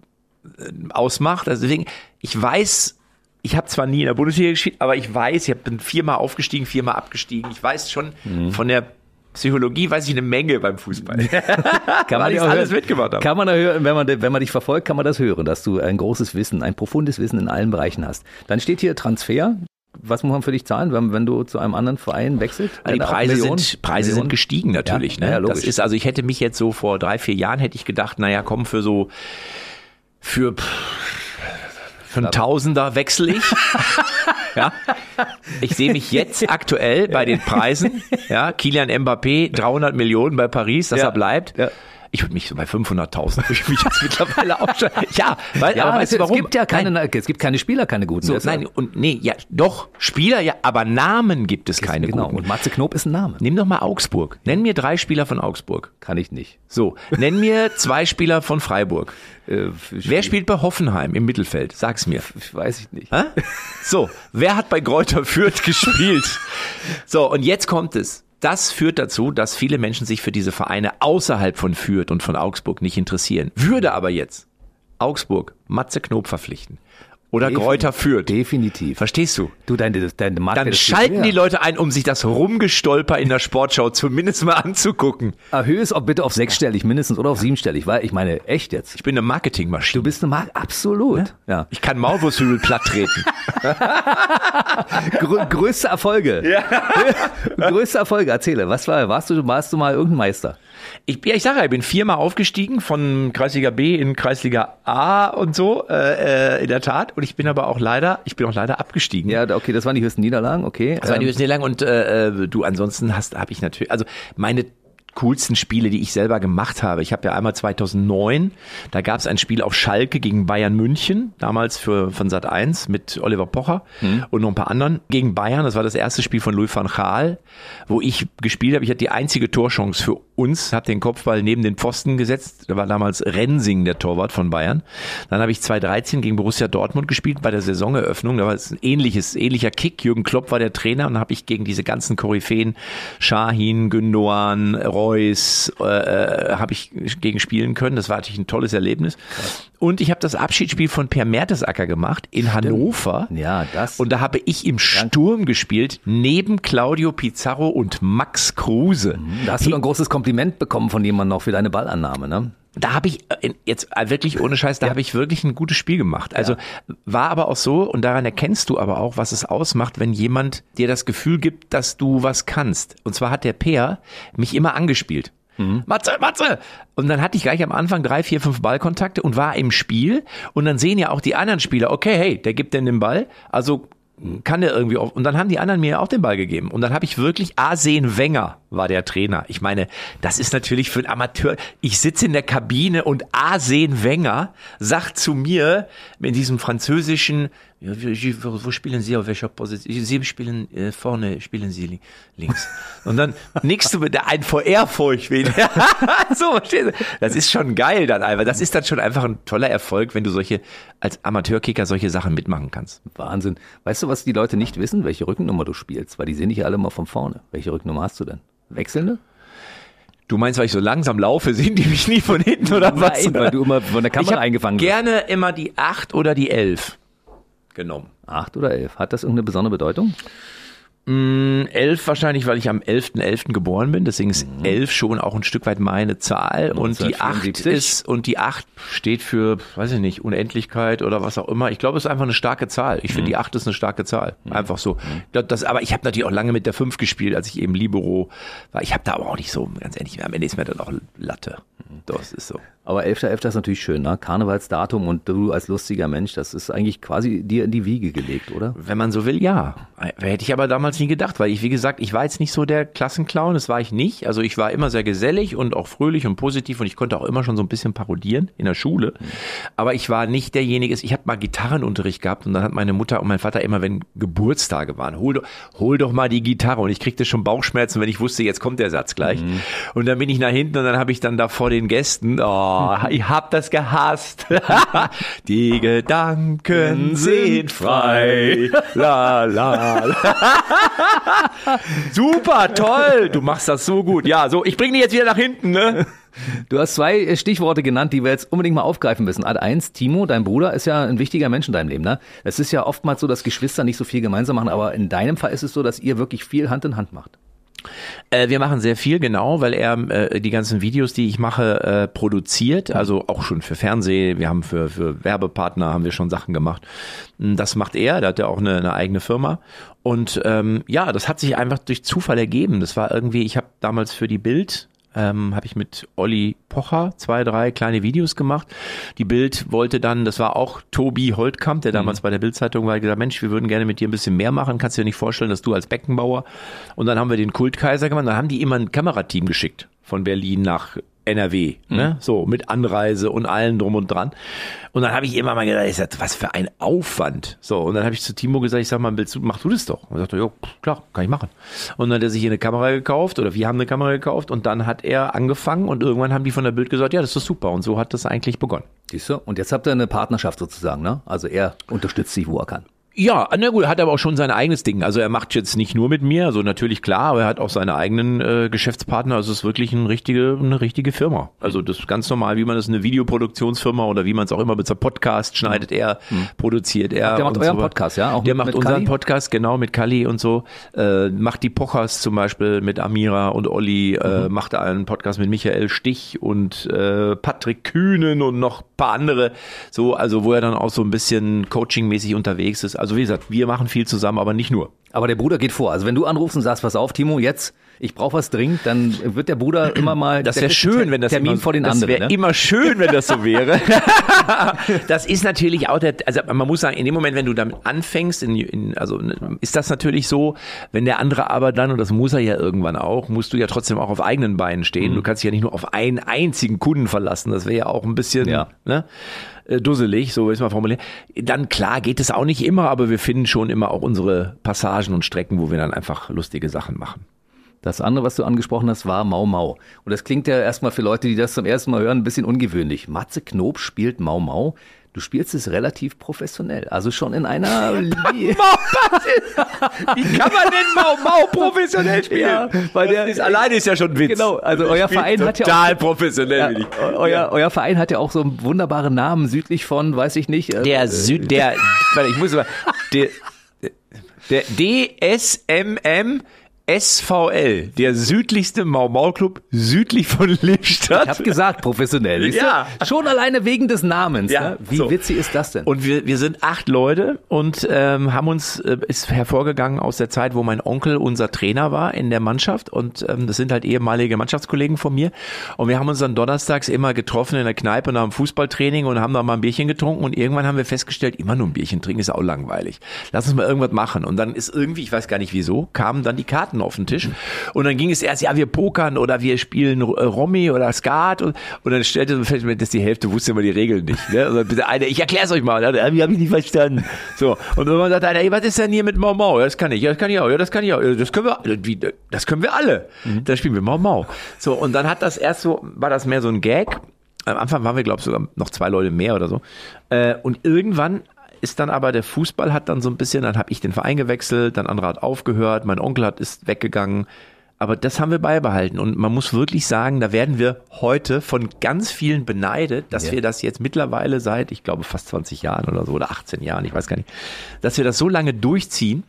äh, ausmacht. Also deswegen, ich weiß, ich habe zwar nie in der Bundesliga gespielt, aber ich weiß, ich bin viermal aufgestiegen, viermal abgestiegen. Ich weiß schon von der Psychologie weiß ich eine Menge beim Fußball. [LAUGHS] Kann ich's auch alles hören. mitgemacht habe. Kann man da hören, wenn man, wenn man dich verfolgt, kann man das hören, dass du ein großes Wissen, ein profundes Wissen in allen Bereichen hast. Dann steht hier Transfer. Was muss man für dich zahlen, wenn, wenn du zu einem anderen Verein wechselst? Die auch Preise sind, Preise sind gestiegen natürlich. Ja, ne? ja, logisch. das ist, also ich hätte mich jetzt so vor drei, vier Jahren hätte ich gedacht, naja, komm, für so, für, für einen Tausender wechsle ich. [LAUGHS] ja. Ich sehe mich jetzt aktuell bei den Preisen. Ja, Kilian Mbappé, 300 Millionen bei Paris, dass Ja. er bleibt. Ja. Ich würde mich so bei 500.000 würde ich mich jetzt mittlerweile auch schon. Ja, weil, Ja, aber weißt es, warum? es gibt ja keine, Nein, es gibt keine Spieler, keine guten. so, nein, und nee, ja, doch, Spieler, ja, aber Namen gibt es keine genau. guten. Und Matze Knob ist ein Name. Nimm doch mal Augsburg. Nenn mir drei Spieler von Augsburg. Kann ich nicht. So, nenn mir zwei Spieler von Freiburg. Äh, Wer spielt bei Hoffenheim im Mittelfeld? Sag's mir. Weiß ich nicht. Hä? So, wer hat bei Kräuter Fürth gespielt? So, und jetzt kommt es. Das führt dazu, dass viele Menschen sich für diese Vereine außerhalb von Fürth und von Augsburg nicht interessieren. Würde aber jetzt Augsburg Matze Knob verpflichten oder Defin- Kräuter Fürth. Definitiv. Verstehst du? Du, deine, deine Marke Dann schalten die Leute ein, um sich das Rumgestolper in der Sportschau zumindest mal anzugucken. Erhöhe es auch bitte auf sechsstellig mindestens oder auf siebenstellig, weil ich meine, echt jetzt. Ich bin eine Marketingmaschine. Du bist eine Marke, absolut. Ja. Ich kann Maulwursthügel platt treten. [LAUGHS] Grö größte Erfolge. [LAUGHS] größte Erfolge, erzähle. Was war, warst du, warst du mal irgendein Meister? Ich, ja, ich sage ja, ich bin viermal aufgestiegen von Kreisliga B in Kreisliga A und so, äh, äh, in der Tat. Und ich bin aber auch leider, ich bin auch leider abgestiegen. Ja, okay, das waren die höchsten Niederlagen, okay. Das war die Ähm, höchste lang und äh, äh, du ansonsten hast, habe ich natürlich, also meine coolsten Spiele, die ich selber gemacht habe. Ich habe ja einmal 2009, da gab es ein Spiel auf Schalke gegen Bayern München, damals für von Sat 1 mit Oliver Pocher und noch ein paar anderen gegen Bayern. Das war das erste Spiel von Louis van Gaal, wo ich gespielt habe. Ich hatte die einzige Torchance für uns, habe den Kopfball neben den Pfosten gesetzt. Da war damals Rensing der Torwart von Bayern. Dann habe ich 2013 gegen Borussia Dortmund gespielt bei der Saisoneröffnung. Da war es ein ähnliches, ähnlicher Kick. Jürgen Klopp war der Trainer und habe ich gegen diese ganzen Koryphäen, Shahin, Gündoğan, Reus, äh, äh, habe ich gegen spielen können. Das war natürlich ein tolles Erlebnis. Und ich habe das Abschiedsspiel von Per Mertesacker gemacht in Hannover. Ja, das. Und da habe ich im Sturm gespielt, neben Claudio Pizarro und Max Kruse. da hast du noch ein großes Kompliment bekommen von jemandem noch für deine Ballannahme, ne? Da habe ich äh, jetzt äh, wirklich ohne Scheiß, da habe ich wirklich ein gutes Spiel gemacht. Also war aber auch so und daran erkennst du aber auch, was es ausmacht, wenn jemand dir das Gefühl gibt, dass du was kannst. Und zwar hat der Peer mich immer angespielt. Matze, Matze! Und dann hatte ich gleich am Anfang drei, vier, fünf Ballkontakte und war im Spiel. Und dann sehen ja auch die anderen Spieler, okay, hey, der gibt denn den Ball. Also kann der irgendwie auf. Und dann haben die anderen mir auch den Ball gegeben. Und dann habe ich wirklich Arsene Wenger war der Trainer. Ich meine, das ist natürlich für einen Amateur. Ich sitze in der Kabine und Arsene Wenger sagt zu mir in diesem französischen, ja, wo wo spielen Sie auf welcher Position? Sie spielen äh, vorne, spielen Sie li- links. Und dann [LAUGHS] nickst du mit der ein vor Ehrfurcht. wen- [LAUGHS] so, verstehst du? Das ist schon geil dann einfach. Das ist dann schon einfach ein toller Erfolg, wenn du solche, als Amateurkicker solche Sachen mitmachen kannst. Wahnsinn. Weißt du, was die Leute nicht wissen? Welche Rückennummer du spielst? Weil die sehen dich ja alle mal von vorne. Welche Rückennummer hast du denn? Wechselnde? Du meinst, weil ich so langsam laufe, sehen die mich nie von hinten oder was? Nein, weil du immer von der ich Kamera hab eingefangen wirst. gerne immer die 8 oder die 11 genommen. Acht oder elf. Hat das irgendeine besondere Bedeutung? Mm, 11 wahrscheinlich, weil ich am 11.11. geboren bin, deswegen ist 11 schon auch ein Stück weit meine Zahl und die 8 1974. ist und die 8 steht für, weiß ich nicht, Unendlichkeit oder was auch immer. Ich glaube, es ist einfach eine starke Zahl. Ich finde die 8 ist eine starke Zahl, einfach so. Das, das, aber ich habe natürlich auch lange mit der 5 gespielt, als ich eben Libero war. Ich habe da aber auch nicht so, ganz ehrlich, am Ende ist mir dann auch Latte. Das ist so. Aber 11.11. ist natürlich schön, ne? Karnevalsdatum und du als lustiger Mensch, das ist eigentlich quasi dir in die Wiege gelegt, oder? Wenn man so will, ja. Hätte ich aber damals nie gedacht, weil ich, wie gesagt, ich war jetzt nicht so der Klassenclown, das war ich nicht. Also ich war immer sehr gesellig und auch fröhlich und positiv und ich konnte auch immer schon so ein bisschen parodieren in der Schule. Aber ich war nicht derjenige, ich habe mal Gitarrenunterricht gehabt und dann hat meine Mutter und mein Vater immer, wenn Geburtstage waren, hol, doch- hol doch mal die Gitarre und ich kriegte schon Bauchschmerzen, wenn ich wusste, jetzt kommt der Satz gleich. Und dann bin ich nach hinten und dann habe ich dann da vor den Gästen, oh, [LAUGHS] ich hab das gehasst. [LAUGHS] die Gedanken sind frei. La, la, la. [LAUGHS] [LAUGHS] Super, toll. Du machst das so gut. Ja, so, ich bringe dich jetzt wieder nach hinten, ne? [LAUGHS] Du hast zwei äh, Stichworte genannt, die wir jetzt unbedingt mal aufgreifen müssen. Ad eins, Timo, dein Bruder, ist ja ein wichtiger Mensch in deinem Leben. Ne? Es ist ja oftmals so, dass Geschwister nicht so viel gemeinsam machen, aber in deinem Fall ist es so, dass ihr wirklich viel Hand in Hand macht. Äh, wir machen sehr viel, genau, weil er äh, die ganzen Videos, die ich mache, äh, produziert, also auch schon für Fernsehen, wir haben für, für Werbepartner haben wir schon Sachen gemacht. Mm, Das macht er, da hat er auch eine, eine eigene Firma. Und ähm, ja, das hat sich einfach durch Zufall ergeben. Das war irgendwie, ich habe damals für die Bild ähm, habe ich mit Olli Pocher zwei, drei kleine Videos gemacht. Die Bild wollte dann, das war auch Tobi Holtkamp, der damals bei der Bildzeitung war, gesagt, Mensch, wir würden gerne mit dir ein bisschen mehr machen. Kannst du dir nicht vorstellen, dass du als Beckenbauer. Und dann haben wir den Kultkaiser gemacht. Dann haben die immer ein Kamerateam geschickt von Berlin nach NRW, ne? So mit Anreise und allem drum und dran. Und dann habe ich immer mal gedacht, ich sag, was für ein Aufwand. So, und dann habe ich zu Timo gesagt, ich sag mal, willst du, mach du das doch. Und er sagte, ja, klar, kann ich machen. Und dann hat er sich hier eine Kamera gekauft oder wir haben eine Kamera gekauft und dann hat er angefangen und irgendwann haben die von der Bild gesagt, ja, das ist super. Und so hat das eigentlich begonnen. Siehst du? Und jetzt habt ihr eine Partnerschaft sozusagen, ne? Also er unterstützt sich, wo er kann. Ja, na gut, hat aber auch schon sein eigenes Ding. Also er macht jetzt nicht nur mit mir, also natürlich klar, aber er hat auch seine eigenen äh, Geschäftspartner. Also es ist wirklich eine richtige, eine richtige Firma. Also das ist ganz normal, wie man das eine Videoproduktionsfirma oder wie man es auch immer mit so Podcast schneidet er, produziert er. Der macht und euren so. Podcast, ja? Auch Der mit- macht mit unseren Kali? Podcast, genau, mit Kali und so. Äh, macht die Pochers zum Beispiel mit Amira und Olli, äh, Mhm. macht einen Podcast mit Michael Stich und äh, Patrick Kühnen und noch ein paar andere. So, also wo er dann auch so ein bisschen coachingmäßig unterwegs ist. Also wie gesagt, wir machen viel zusammen, aber nicht nur. Aber der Bruder geht vor. Also wenn du anrufst und sagst, pass auf, Timo, jetzt, ich brauche was dringend, dann wird der Bruder immer mal. Das wäre schön, wenn das Termin immer, vor den das anderen. wäre Ne? immer schön, wenn das so wäre. [LAUGHS] das ist natürlich auch der, also man muss sagen, in dem Moment, wenn du damit anfängst, in, in, also ist das natürlich so, wenn der andere aber dann, und das muss er ja irgendwann auch, musst du ja trotzdem auch auf eigenen Beinen stehen. Mhm. Du kannst dich ja nicht nur auf einen einzigen Kunden verlassen. Das wäre ja auch ein bisschen, Ja. ne? Äh, dusselig, so will ich es mal formulieren. Dann klar geht es auch nicht immer, aber wir finden schon immer auch unsere Passagen und Strecken, wo wir dann einfach lustige Sachen machen. Das andere, was du angesprochen hast, war Mau Mau. Und das klingt ja erstmal für Leute, die das zum ersten Mal hören, ein bisschen ungewöhnlich. Matze Knob spielt Mau Mau. Du spielst es relativ professionell. Also schon in einer. [LAUGHS] Li- Wie kann man denn Mau Mau professionell [LAUGHS] spielen? Ja, weil der- ist, alleine ist ja schon ein Witz. Genau, also euer Verein hat ja total professionell. Ja, bin ich. euer, euer Verein hat ja auch so einen wunderbaren Namen südlich von, weiß ich nicht. äh, Der Süd, der, warte, ich muss mal, der, der DSMM SVL, der südlichste Mau Mau Club südlich von [LAUGHS] Lippstadt. Ich habe gesagt, professionell. du? Ja. Schon alleine wegen des Namens. Ja, ne? Wie so. witzig ist das denn? Und wir, wir sind acht Leute und ähm, haben uns, äh, ist hervorgegangen aus der Zeit, wo mein Onkel unser Trainer war in der Mannschaft und ähm, das sind halt ehemalige Mannschaftskollegen von mir und wir haben uns dann donnerstags immer getroffen in der Kneipe nach dem Fußballtraining und haben da mal ein Bierchen getrunken und irgendwann haben wir festgestellt, immer nur ein Bierchen trinken ist auch langweilig. Lass uns mal irgendwas machen und dann ist irgendwie, ich weiß gar nicht wieso, kamen dann die Karten auf den Tisch und dann ging es erst, ja wir pokern oder wir spielen äh, Romy oder Skat und, und dann stellte man fest, dass die Hälfte wusste immer die Regeln nicht. Ne? Also bitte eine, ich erkläre es euch mal. Ja, wie habe ich nicht verstanden? So und irgendwann sagt einer, ey, was ist denn hier mit Mau Mau? Ja, das kann ich, ja, das kann ich auch, ja, das kann ich auch, ja, das können wir, wie, das können wir alle. Dann spielen wir Mau Mau. So und dann hat das erst so, war das mehr so ein Gag. Am Anfang waren wir, glaube ich, sogar noch zwei Leute mehr oder so. Äh, und irgendwann ist dann aber der Fußball hat dann so ein bisschen, dann habe ich den Verein gewechselt, dann andere hat aufgehört, mein Onkel hat ist weggegangen. Aber das haben wir beibehalten. Und man muss wirklich sagen, da werden wir heute von ganz vielen beneidet, dass Ja. wir das jetzt mittlerweile seit, ich glaube, fast 20 Jahren oder so oder 18 Jahren, ich weiß gar nicht, dass wir das so lange durchziehen,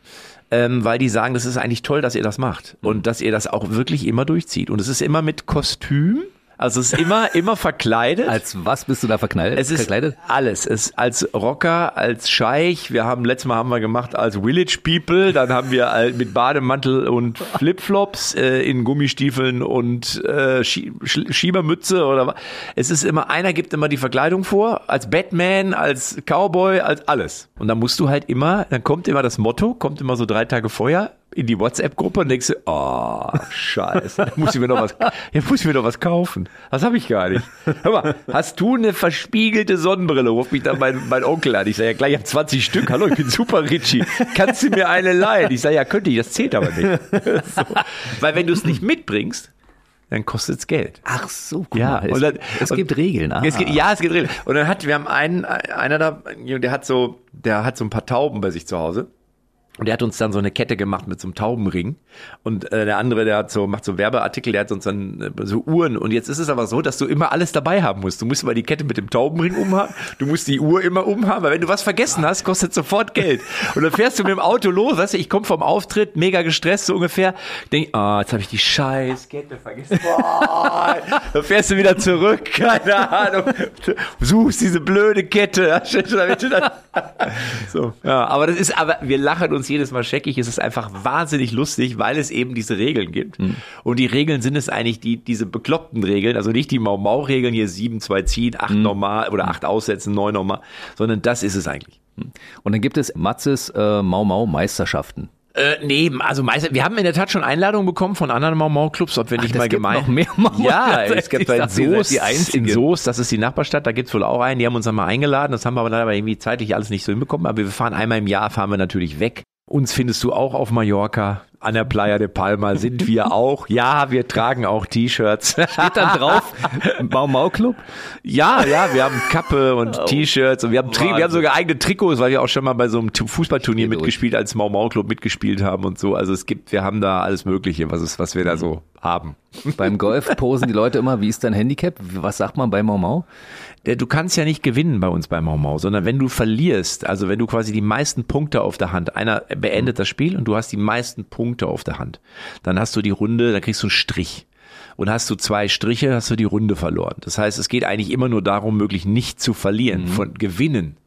ähm, weil die sagen, das ist eigentlich toll, dass ihr das macht und dass ihr das auch wirklich immer durchzieht. Und es ist immer mit Kostüm, also es ist immer, immer verkleidet. Als was bist du da verknallt? Es ist verkleidet? alles. Es ist als Rocker, als Scheich. Wir haben letztes Mal haben wir gemacht als Village People. Dann haben wir mit Bademantel und Flipflops äh, in Gummistiefeln und äh, Schie Sch- Schiebermütze oder was. Es ist immer einer gibt immer die Verkleidung vor, als Batman, als Cowboy, als alles. Und dann musst du halt immer, dann kommt immer das Motto, kommt immer so drei Tage vorher in die WhatsApp-Gruppe und denkst du, oh, scheiße, da muss ich mir noch was, jetzt muss ich mir noch was kaufen. Das habe ich gar nicht. Hör mal, hast du eine verspiegelte Sonnenbrille? Ruft mich dann mein, mein Onkel an. Ich sage, ja klar, ich habe 20 Stück. Hallo, ich bin super Richie. Kannst du mir eine leihen? Ich sage, ja, könnte ich, das zählt aber nicht. So. Weil wenn du es nicht mitbringst, dann kostet es Geld. Ach so, guck Ja. Es, dann- es und- gibt Regeln. Ah. Es gibt, ja, es gibt Regeln. Und dann hat, wir haben einen, einer da, der hat so, der hat so ein paar Tauben bei sich zu Hause. Und der hat uns dann so eine Kette gemacht mit so einem Taubenring. Und äh, der andere, der hat so, macht so Werbeartikel, der hat uns dann äh, so Uhren. Und jetzt ist es aber so, dass du immer alles dabei haben musst. Du musst immer die Kette mit dem Taubenring umhaben, du musst die Uhr immer umhaben, weil wenn du was vergessen hast, kostet sofort Geld. Und dann fährst du mit dem Auto los, weißt du, ich komme vom Auftritt, mega gestresst, so ungefähr. Denk, ah, jetzt habe ich die scheiß Kette vergessen. Boah. dann fährst du wieder zurück, keine Ahnung. Suchst diese blöde Kette. [LAUGHS] So, ja, aber das ist, aber wir lachen uns jedes Mal scheckig. Es ist einfach wahnsinnig lustig, weil es eben diese Regeln gibt. Und die Regeln sind es eigentlich die, diese bekloppten Regeln, also nicht die Mau-Mau-Regeln hier sieben, zwei ziehen, acht normal oder acht aussetzen, neun normal, sondern das ist es eigentlich. Und dann gibt es Matzes äh, Mau Mau Meisterschaften. Äh, nee, also meistens, wir haben in der Tat schon Einladungen bekommen von anderen Mau-Mau-Clubs, ob wir nicht es mal gibt gemeint noch mehr Mau-Mau. Ja, Ich es gibt bei Soest, die in Soest, das ist die Nachbarstadt, da gibt's wohl auch einen, die haben uns dann mal eingeladen, das haben wir aber leider irgendwie zeitlich alles nicht so hinbekommen, aber wir fahren einmal im Jahr, fahren wir natürlich weg. Uns findest du auch auf Mallorca, an der Playa de Palma sind wir auch. Ja, wir tragen auch T-Shirts. Steht dann drauf, Mau Mau Club? Ja, ja, wir haben Kappe und T-Shirts und wir haben, wir haben sogar eigene Trikots, weil wir auch schon mal bei so einem Tu- Fußballturnier mitgespielt, als Mau Mau Club mitgespielt haben und so. Also es gibt, wir haben da alles Mögliche, was ist, was wir da so haben. Beim Golf posen die Leute immer, wie ist dein Handicap? Was sagt man bei Mau Mau? Du kannst ja nicht gewinnen bei uns bei Mau Mau, sondern wenn du verlierst, also wenn du quasi die meisten Punkte auf der Hand, einer beendet das Spiel und du hast die meisten Punkte auf der Hand, dann hast du die Runde, dann kriegst du einen Strich. Und hast du zwei Striche, hast du die Runde verloren. Das heißt, es geht eigentlich immer nur darum, möglich nicht zu verlieren. Von gewinnen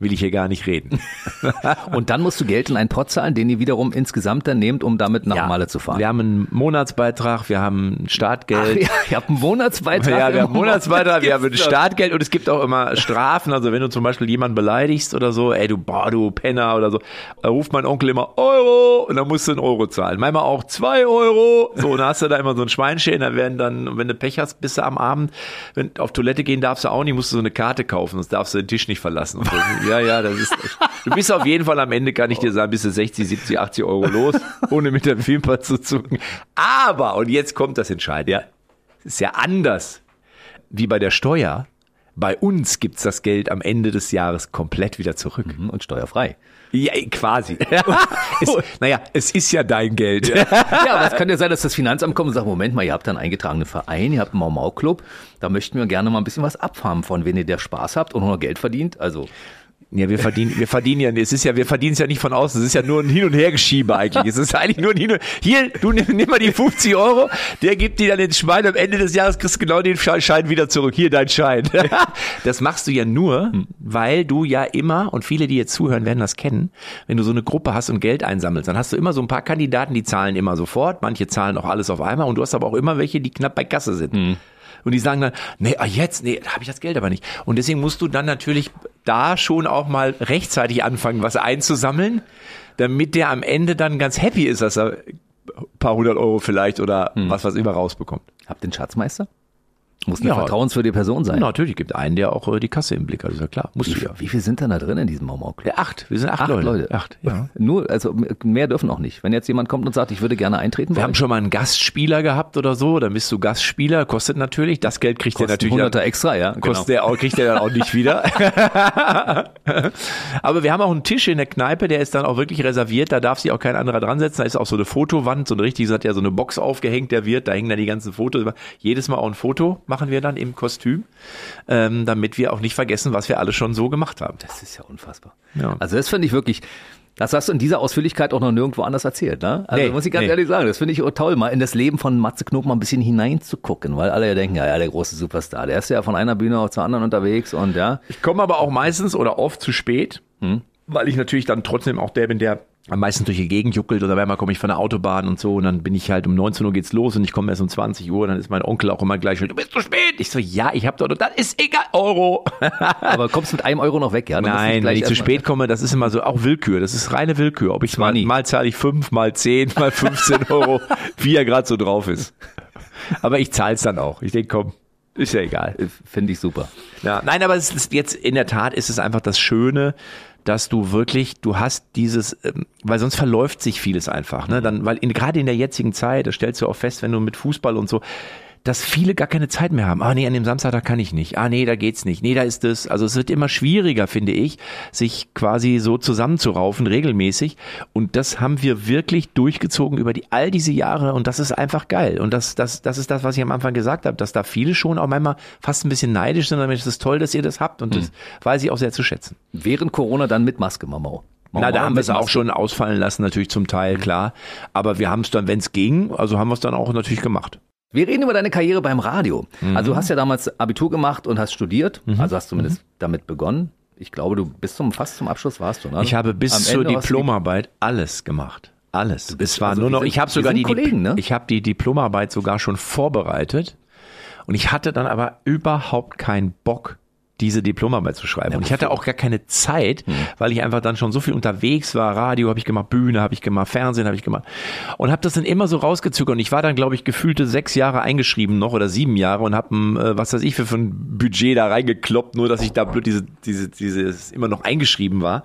will ich hier gar nicht reden. [LAUGHS] Und dann musst du Geld in einen Pot zahlen, den ihr wiederum insgesamt dann nehmt, um damit nach Malle zu fahren. Wir haben einen Monatsbeitrag, wir haben ein Startgeld. ja, ihr habt einen Monatsbeitrag. Ja, wir haben Monatsbeitrag, wir haben ein? Startgeld und es gibt auch immer Strafen. Also wenn du zum Beispiel jemanden beleidigst oder so, ey du, boah, du Penner oder so, da ruft mein Onkel immer Euro und dann musst du einen Euro zahlen. Manchmal auch zwei Euro. So, und dann hast du da immer so ein Schweinchen, da werden dann, wenn du Pech hast, bist du am Abend, wenn auf Toilette gehen darfst du auch nicht, musst du so eine Karte kaufen, sonst darfst du den Tisch nicht verlassen. [LAUGHS] Ja, ja, das ist echt. Du bist auf jeden Fall am Ende, kann ich dir sagen, bist du 60, 70, 80 Euro los, [LAUGHS] ohne mit der Wimper zu zucken. Aber, und jetzt kommt das Entscheidende. Ja, es ist ja anders wie bei der Steuer. Bei uns gibt's das Geld am Ende des Jahres komplett wieder zurück. Mhm, Und steuerfrei. Ja, quasi. [LAUGHS] es, naja, es ist ja dein Geld. Ja, aber es kann ja sein, dass das Finanzamt kommt und sagt, Moment mal, ihr habt einen eingetragenen Verein, ihr habt einen Mau-Mau-Club, da möchten wir gerne mal ein bisschen was abfarmen von, wenn ihr der Spaß habt und noch Geld verdient. Also, Ja, wir verdienen, wir verdienen ja, es ist ja, wir verdienen es ja nicht von außen, es ist ja nur ein Hin- und Hergeschiebe eigentlich. Es ist eigentlich nur ein Hin und Hier, du nimm, nimm mal die 50 Euro, der gibt dir dann den Schwein, am Ende des Jahres kriegst du genau den Schein Schein wieder zurück. Hier dein Schein. [LAUGHS] Das machst du ja nur, weil du ja immer, und viele, die jetzt zuhören, werden das kennen, wenn du so eine Gruppe hast und Geld einsammelst, dann hast du immer so ein paar Kandidaten, die zahlen immer sofort, manche zahlen auch alles auf einmal und du hast aber auch immer welche, die knapp bei Kasse sind. Und die sagen dann, nee, ah, jetzt, nee, da habe ich das Geld aber nicht. Und deswegen musst du dann natürlich da schon auch mal rechtzeitig anfangen, was einzusammeln, damit der am Ende dann ganz happy ist, dass er ein paar hundert Euro vielleicht oder was was immer rausbekommt. habt ihr einen Schatzmeister? Muss eine Ja. vertrauenswürdige Person sein. Natürlich gibt einen, der auch äh, die Kasse im Blick hat, ist ja klar. Musst Wie, du ja. wie viel sind denn da drin in diesem Mau-Mau-Club? Ja, acht. Wir sind acht, Acht Leute. Leute. Acht, ja. [LAUGHS] Nur, also mehr dürfen auch nicht. Wenn jetzt jemand kommt und sagt, ich würde gerne eintreten, Wir haben schon mal einen Gastspieler gehabt oder so, dann bist du Gastspieler, kostet natürlich, das Geld kriegt der natürlich Hunderter extra, ja. Genau. kostet der auch, kriegt der dann auch nicht wieder. [LAUGHS] Aber wir haben auch einen Tisch in der Kneipe, der ist dann auch wirklich reserviert, da darf sich auch kein anderer dran setzen. Da ist auch so eine Fotowand, so eine richtig, hat ja so eine Box aufgehängt, der wird, da hängen dann die ganzen Fotos. Jedes Mal auch ein Foto machen wir dann im Kostüm, ähm, damit wir auch nicht vergessen, was wir alle schon so gemacht haben. Das ist ja unfassbar. Ja. Also das finde ich wirklich, das hast du in dieser Ausführlichkeit auch noch nirgendwo anders erzählt, ne? Also Nee, muss ich ganz nee. ehrlich sagen, das finde ich toll, mal in das Leben von Matze Knob mal ein bisschen hineinzugucken, weil alle ja denken, ja, ja, der große Superstar, der ist ja von einer Bühne auch zur anderen unterwegs und ja. Ich komme aber auch meistens oder oft zu spät, Hm? weil ich natürlich dann trotzdem auch der bin, der am meisten durch die Gegend juckelt oder einmal komme ich von der Autobahn und so und dann bin ich halt um 19 Uhr geht's los und ich komme erst um 20 Uhr, dann ist mein Onkel auch immer gleich, du bist zu spät. Ich so, ja, ich hab doch, das ist egal, Euro. [LAUGHS] Aber kommst mit einem Euro noch weg, ja? Nein, wenn ich zu spät komme, das ist immer so auch Willkür. Das ist reine Willkür. Ob ich mal, mal zahle ich fünf, mal zehn, mal 15 [LAUGHS] Euro, wie er gerade so drauf ist. Aber ich zahle es dann auch. Ich denke, komm, ist ja egal. Finde ich super. Ja, nein, aber es ist jetzt in der Tat ist es einfach das Schöne, dass du wirklich, du hast dieses, ähm, weil sonst verläuft sich vieles einfach, ne? Dann, weil in, gerade in der jetzigen Zeit, das stellst du auch fest, wenn du mit Fußball und so, dass viele gar keine Zeit mehr haben. Ah nee, an dem Samstag da kann ich nicht. Ah nee, da geht's nicht. Nee, da ist es. Also es wird immer schwieriger, finde ich, sich quasi so zusammenzuraufen regelmäßig. Und das haben wir wirklich durchgezogen über die all diese Jahre. Und das ist einfach geil. Und das, das, das ist das, was ich am Anfang gesagt habe, dass da viele schon auch manchmal fast ein bisschen neidisch sind. Aber es ist toll, dass ihr das habt. Und das weiß ich auch sehr zu schätzen. Während Corona dann mit Maske, Mamau. Mau Na, da haben wir es auch schon ausfallen lassen, natürlich zum Teil, klar. Aber wir haben es dann, wenn es ging, also haben wir es dann auch natürlich gemacht. Wir reden über deine Karriere beim Radio. Mhm. Also du hast ja damals Abitur gemacht und hast studiert. Also hast zumindest damit begonnen. Ich glaube, du bis zum fast zum Abschluss warst du. Ne? Ich habe bis Am zur Ende Diplomarbeit alles gemacht. Alles. Es war also nur noch, sind- ich habe sogar die, Kollegen, ne? ich habe die Diplomarbeit sogar schon vorbereitet und ich hatte dann aber überhaupt keinen Bock, diese Diplomarbeit zu schreiben. und ich hatte auch gar keine Zeit, weil ich einfach dann schon so viel unterwegs war. Radio habe ich gemacht, Bühne habe ich gemacht, Fernsehen habe ich gemacht und habe das dann immer so rausgezögert. Und ich war dann, glaube ich, gefühlte sechs Jahre eingeschrieben noch oder sieben Jahre und habe, äh, was weiß ich, für, für ein Budget da reingekloppt, nur dass ich da blöd diese, diese, dieses immer noch eingeschrieben war.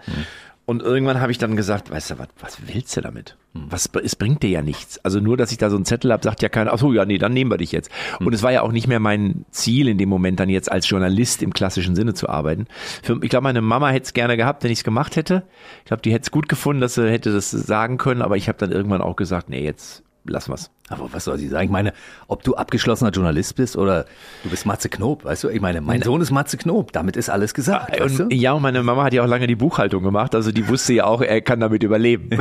Und irgendwann habe ich dann gesagt, weißt du was, was willst du damit? Was, es bringt dir ja nichts. Also nur, dass ich da so einen Zettel habe, sagt ja keiner, ach so, ja, nee, dann nehmen wir dich jetzt. Und es war ja auch nicht mehr mein Ziel in dem Moment, dann jetzt als Journalist im klassischen Sinne zu arbeiten. Für, ich glaube, meine Mama hätte es gerne gehabt, wenn ich es gemacht hätte. Ich glaube, die hätte es gut gefunden, dass sie hätte das sagen können, aber ich habe dann irgendwann auch gesagt, nee, jetzt lassen wir's. Aber was soll sie sagen? Ich meine, ob du abgeschlossener Journalist bist oder du bist Matze Knob, weißt du? Ich meine, mein Sohn ist Matze Knob, damit ist alles gesagt. weißt du? Und, ja, und meine Mama hat ja auch lange die Buchhaltung gemacht, also die wusste ja auch, er kann damit überleben. [LAUGHS]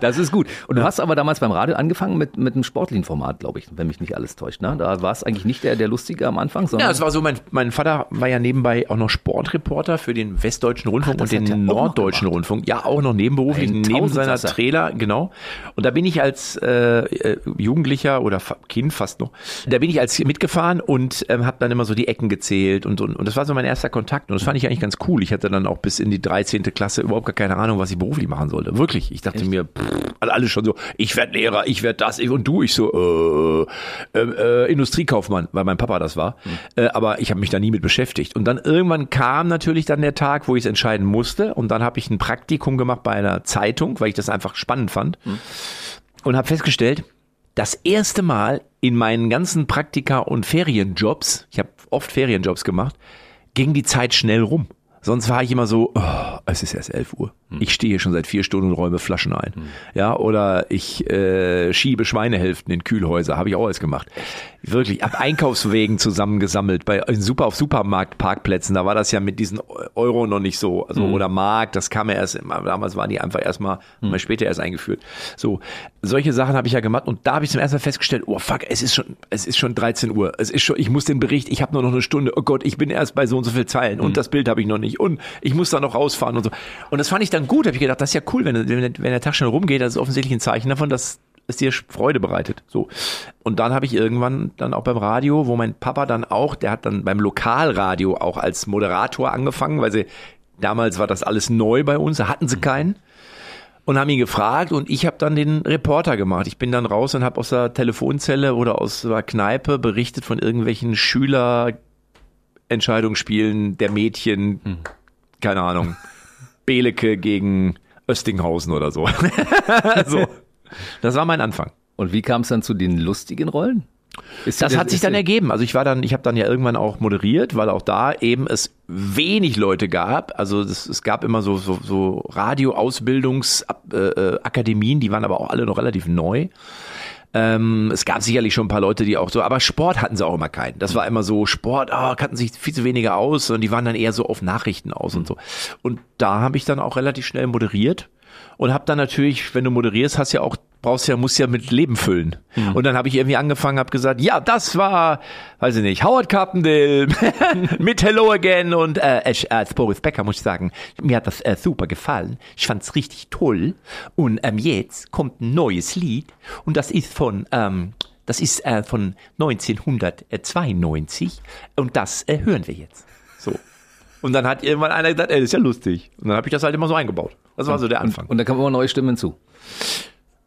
Das ist gut. Und du hast aber damals beim Radio angefangen mit, mit einem sportlichen Format, glaube ich, wenn mich nicht alles täuscht. Ne? Da war es eigentlich nicht der, der Lustige am Anfang, sondern Ja, es war so, mein, mein Vater war ja nebenbei auch noch Sportreporter für den Westdeutschen Rundfunk das und den Norddeutschen. Rundfunk. Ja, auch noch nebenberuflich, neben seiner. Trailer, genau. Und da bin ich als äh, äh, Jugendlicher oder Kind fast noch, da bin ich als mitgefahren und ähm, habe dann immer so die Ecken gezählt und, und, und das war so mein erster Kontakt und das fand ich eigentlich ganz cool. Ich hatte dann auch bis in die 13. Klasse überhaupt gar keine Ahnung, was ich beruflich machen sollte. Wirklich. Ich dachte mir, pff, alle schon so, ich werde Lehrer, ich werde das, ich, und du, ich so, äh, äh, äh, Industriekaufmann, weil mein Papa das war. Äh, aber ich habe mich da nie mit beschäftigt. Und dann irgendwann kam natürlich dann der Tag, wo ich es entscheiden musste. Und dann habe ich ein Praktikum gemacht bei einer Zeitung, weil ich das einfach spannend fand. Und habe festgestellt, das erste Mal in meinen ganzen Praktika und Ferienjobs, ich habe oft Ferienjobs gemacht, ging die Zeit schnell rum. Sonst war ich immer so, oh, es ist erst 11 Uhr. Ich stehe hier schon seit vier Stunden und räume Flaschen ein. Ja, oder ich äh, schiebe Schweinehälften in Kühlhäuser, habe ich auch alles gemacht. Wirklich, ab Einkaufswegen zusammengesammelt, bei in super auf Supermarktparkplätzen, da war das ja mit diesen Euro noch nicht so, also oder Mark, das kam ja erst, damals waren die einfach erstmal, mal später erst eingeführt. So, solche Sachen habe ich ja gemacht und da habe ich zum ersten Mal festgestellt, oh fuck, es ist schon, es ist schon 13 Uhr, es ist schon, ich muss den Bericht, ich habe nur noch eine Stunde, oh Gott, ich bin erst bei so und so viel Zeilen und das Bild habe ich noch nicht und ich muss da noch rausfahren und so. Und das fand ich dann gut, habe ich gedacht, das ist ja cool, wenn, wenn, wenn der Tag schnell rumgeht, das ist offensichtlich ein Zeichen davon, dass es dir Freude bereitet. So. Und dann habe ich irgendwann dann auch beim Radio, wo mein Papa dann auch, der hat dann beim Lokalradio auch als Moderator angefangen, weil sie damals war das alles neu bei uns, da hatten sie keinen und haben ihn gefragt und ich habe dann den Reporter gemacht. Ich bin dann raus und habe aus der Telefonzelle oder aus der Kneipe berichtet von irgendwelchen Schülerentscheidungsspielen der Mädchen, keine Ahnung, [LAUGHS] Beleke gegen Östinghausen oder so. [LAUGHS] so. Das war mein Anfang. Und wie kam es dann zu den lustigen Rollen? Ist Das dir- hat sich ist dann ergeben. Also ich war dann, ich habe dann ja irgendwann auch moderiert, weil auch da eben es wenig Leute gab. Also es, es gab immer so so, so Radio-Ausbildungsakademien, Akademien, die waren aber auch alle noch relativ neu. Ähm, es gab sicherlich schon ein paar Leute, die auch so, aber Sport hatten sie auch immer keinen. Das war immer so, Sport, ah, kannten sich viel zu weniger aus und die waren dann eher so auf Nachrichten aus und so. Und da habe ich dann auch relativ schnell moderiert und habe dann natürlich, wenn du moderierst, hast ja auch brauchst ja musst ja mit Leben füllen. Und dann habe ich irgendwie angefangen, habe gesagt, ja, das war, weiß ich nicht, Howard Carpendale [LAUGHS] mit Hello Again und äh, ich, als Boris Becker muss ich sagen, mir hat das äh, super gefallen. Ich fand's richtig toll. Und ähm, jetzt kommt ein neues Lied und das ist von ähm, das ist äh, von 1992 und das äh, hören wir jetzt. So. Und dann hat irgendwann einer gesagt, ey, das ist ja lustig. Und dann habe ich das halt immer so eingebaut. Das war so der Anfang. Und da kamen immer neue Stimmen zu.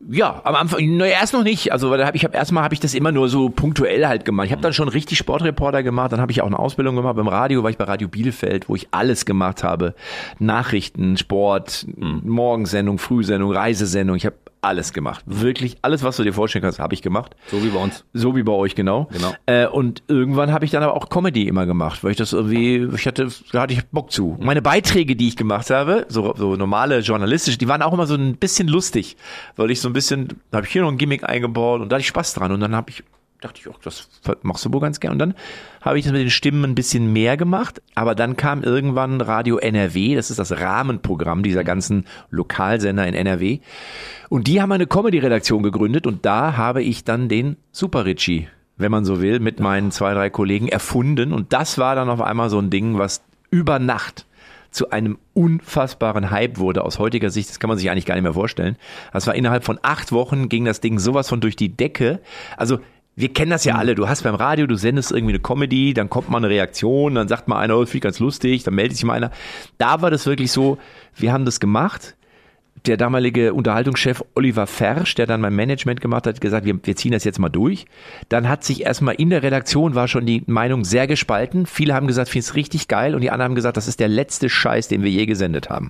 Ja, am Anfang, ne, erst noch nicht. Also weil da hab ich habe erstmal habe ich das immer nur so punktuell halt gemacht. Ich habe dann schon richtig Sportreporter gemacht, dann habe ich auch eine Ausbildung gemacht beim Radio, war ich bei Radio Bielefeld, wo ich alles gemacht habe. Nachrichten, Sport, Morgensendung, Frühsendung, Reisesendung, ich habe alles gemacht. Wirklich alles, was du dir vorstellen kannst, habe ich gemacht. So wie bei uns. So wie bei euch, genau. Genau. Äh, und irgendwann habe ich dann aber auch Comedy immer gemacht, weil ich das irgendwie, ich hatte, da hatte ich Bock zu. Meine Beiträge, die ich gemacht habe, so, so normale journalistische, die waren auch immer so ein bisschen lustig, weil ich so ein bisschen, da habe ich hier noch ein Gimmick eingebaut und da hatte ich Spaß dran und dann habe ich dachte ich, ach, das machst du wohl ganz gern. Und dann habe ich das mit den Stimmen ein bisschen mehr gemacht. Aber dann kam irgendwann Radio NRW, das ist das Rahmenprogramm dieser ganzen Lokalsender in NRW. Und die haben eine Comedy-Redaktion gegründet und da habe ich dann den Super Richie, wenn man so will, mit meinen zwei, drei Kollegen erfunden. Und das war dann auf einmal so ein Ding, was über Nacht zu einem unfassbaren Hype wurde aus heutiger Sicht. Das kann man sich eigentlich gar nicht mehr vorstellen. Das war innerhalb von acht Wochen ging das Ding sowas von durch die Decke. Also wir kennen das ja alle. Du hast beim Radio, du sendest irgendwie eine Comedy, dann kommt mal eine Reaktion, dann sagt mal einer, oh, das finde ich ganz lustig, dann meldet sich mal einer. Da war das wirklich so, wir haben das gemacht. Der damalige Unterhaltungschef Oliver Fersch, der dann mein Management gemacht hat, hat gesagt, wir, wir ziehen das jetzt mal durch. Dann hat sich erstmal in der Redaktion war schon die Meinung sehr gespalten. Viele haben gesagt, finde es richtig geil und die anderen haben gesagt, das ist der letzte Scheiß, den wir je gesendet haben.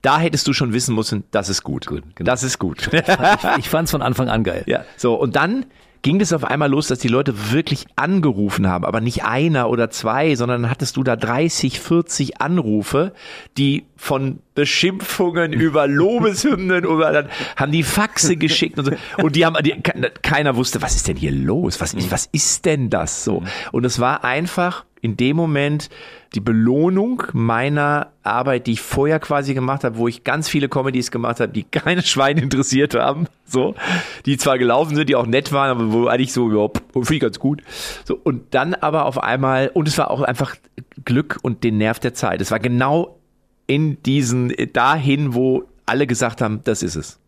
Da hättest du schon wissen müssen, das ist gut. Gut, genau. Das ist gut. Ich, ich fand es von Anfang an geil. Ja, so und dann ging das auf einmal los, dass die Leute wirklich angerufen haben, aber nicht einer oder zwei, sondern dann hattest du da 30, 40 Anrufe, die von Beschimpfungen [LAUGHS] über Lobeshymnen oder dann haben die Faxe geschickt und so und die haben die, keiner wusste, was ist denn hier los? Was was ist denn das so? Und es war einfach in dem Moment die Belohnung meiner Arbeit, die ich vorher quasi gemacht habe, wo ich ganz viele Comedies gemacht habe, die [LAUGHS] keine Schweine interessiert haben, so, die zwar gelaufen sind, die auch nett waren, aber wo eigentlich so, ja, finde ganz gut. So, und dann aber auf einmal, und es war auch einfach Glück und den Nerv der Zeit. Es war genau in diesen, dahin, wo alle gesagt haben, das ist es.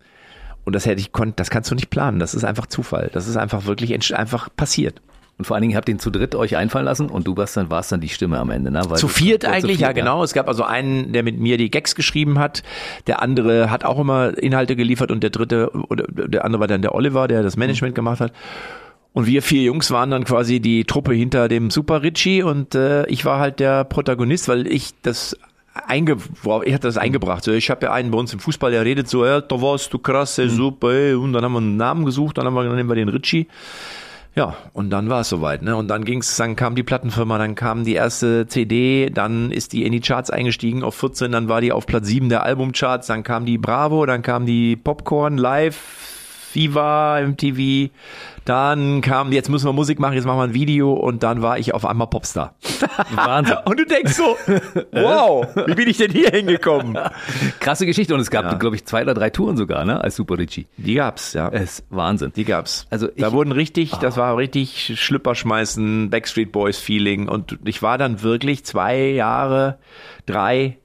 Und das hätte ich konnt, das kannst du nicht planen. Das ist einfach Zufall. Das ist einfach wirklich einfach passiert. Und vor allen Dingen habt ihr ihn zu dritt euch einfallen lassen und du warst dann, warst dann die Stimme am Ende, ne? Weil zu viert zu eigentlich, viert, ja genau. Es gab also einen, der mit mir die Gags geschrieben hat. Der andere hat auch immer Inhalte geliefert und der dritte, oder der andere war dann der Oliver, der das Management gemacht hat. Und wir vier Jungs waren dann quasi die Truppe hinter dem Super Richie und äh, ich war halt der Protagonist, weil ich das eingeworfen, ich hatte das eingebracht. Ich habe ja einen bei uns im Fußball, der redet so, ja, da warst du krass, ey, super, ey. und dann haben wir einen Namen gesucht, dann haben wir, dann nehmen wir den Richie. Ja, und dann war es soweit, ne? Und dann ging's, dann kam die Plattenfirma, dann kam die erste CD, dann ist die in die Charts eingestiegen auf 14, dann war die auf Platz 7 der Albumcharts, dann kam die Bravo, dann kam die Popcorn Live, Viva, MTV, dann kam, jetzt müssen wir Musik machen, jetzt machen wir ein Video und dann war ich auf einmal Popstar. [LAUGHS] Wahnsinn. Und du denkst so, wow, wie bin ich denn hier hingekommen? Krasse Geschichte und es gab, Ja. glaube ich, zwei oder drei Touren sogar, ne? Als Super Richie. Die gab's, ja. Es ist Wahnsinn. Die gab's. Also ich- da wurden richtig, das war richtig Schlüpper schmeißen, Backstreet Boys Feeling und ich war dann wirklich zwei Jahre, drei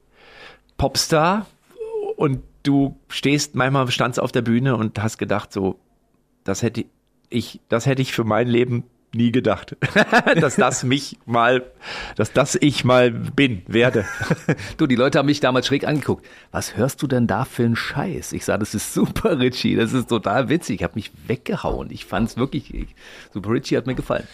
Popstar und du stehst, manchmal standst auf der Bühne und hast gedacht so, das hätte ich, das hätte ich für mein Leben nie gedacht, [LAUGHS] dass das mich mal, dass das ich mal bin, werde. [LAUGHS] Du, die Leute haben mich damals schräg angeguckt. Was hörst du denn da für einen Scheiß? Ich sah, das ist Super Richie, das ist total witzig. Ich habe mich weggehauen. Ich fand es wirklich, ich, Super Richie hat mir gefallen.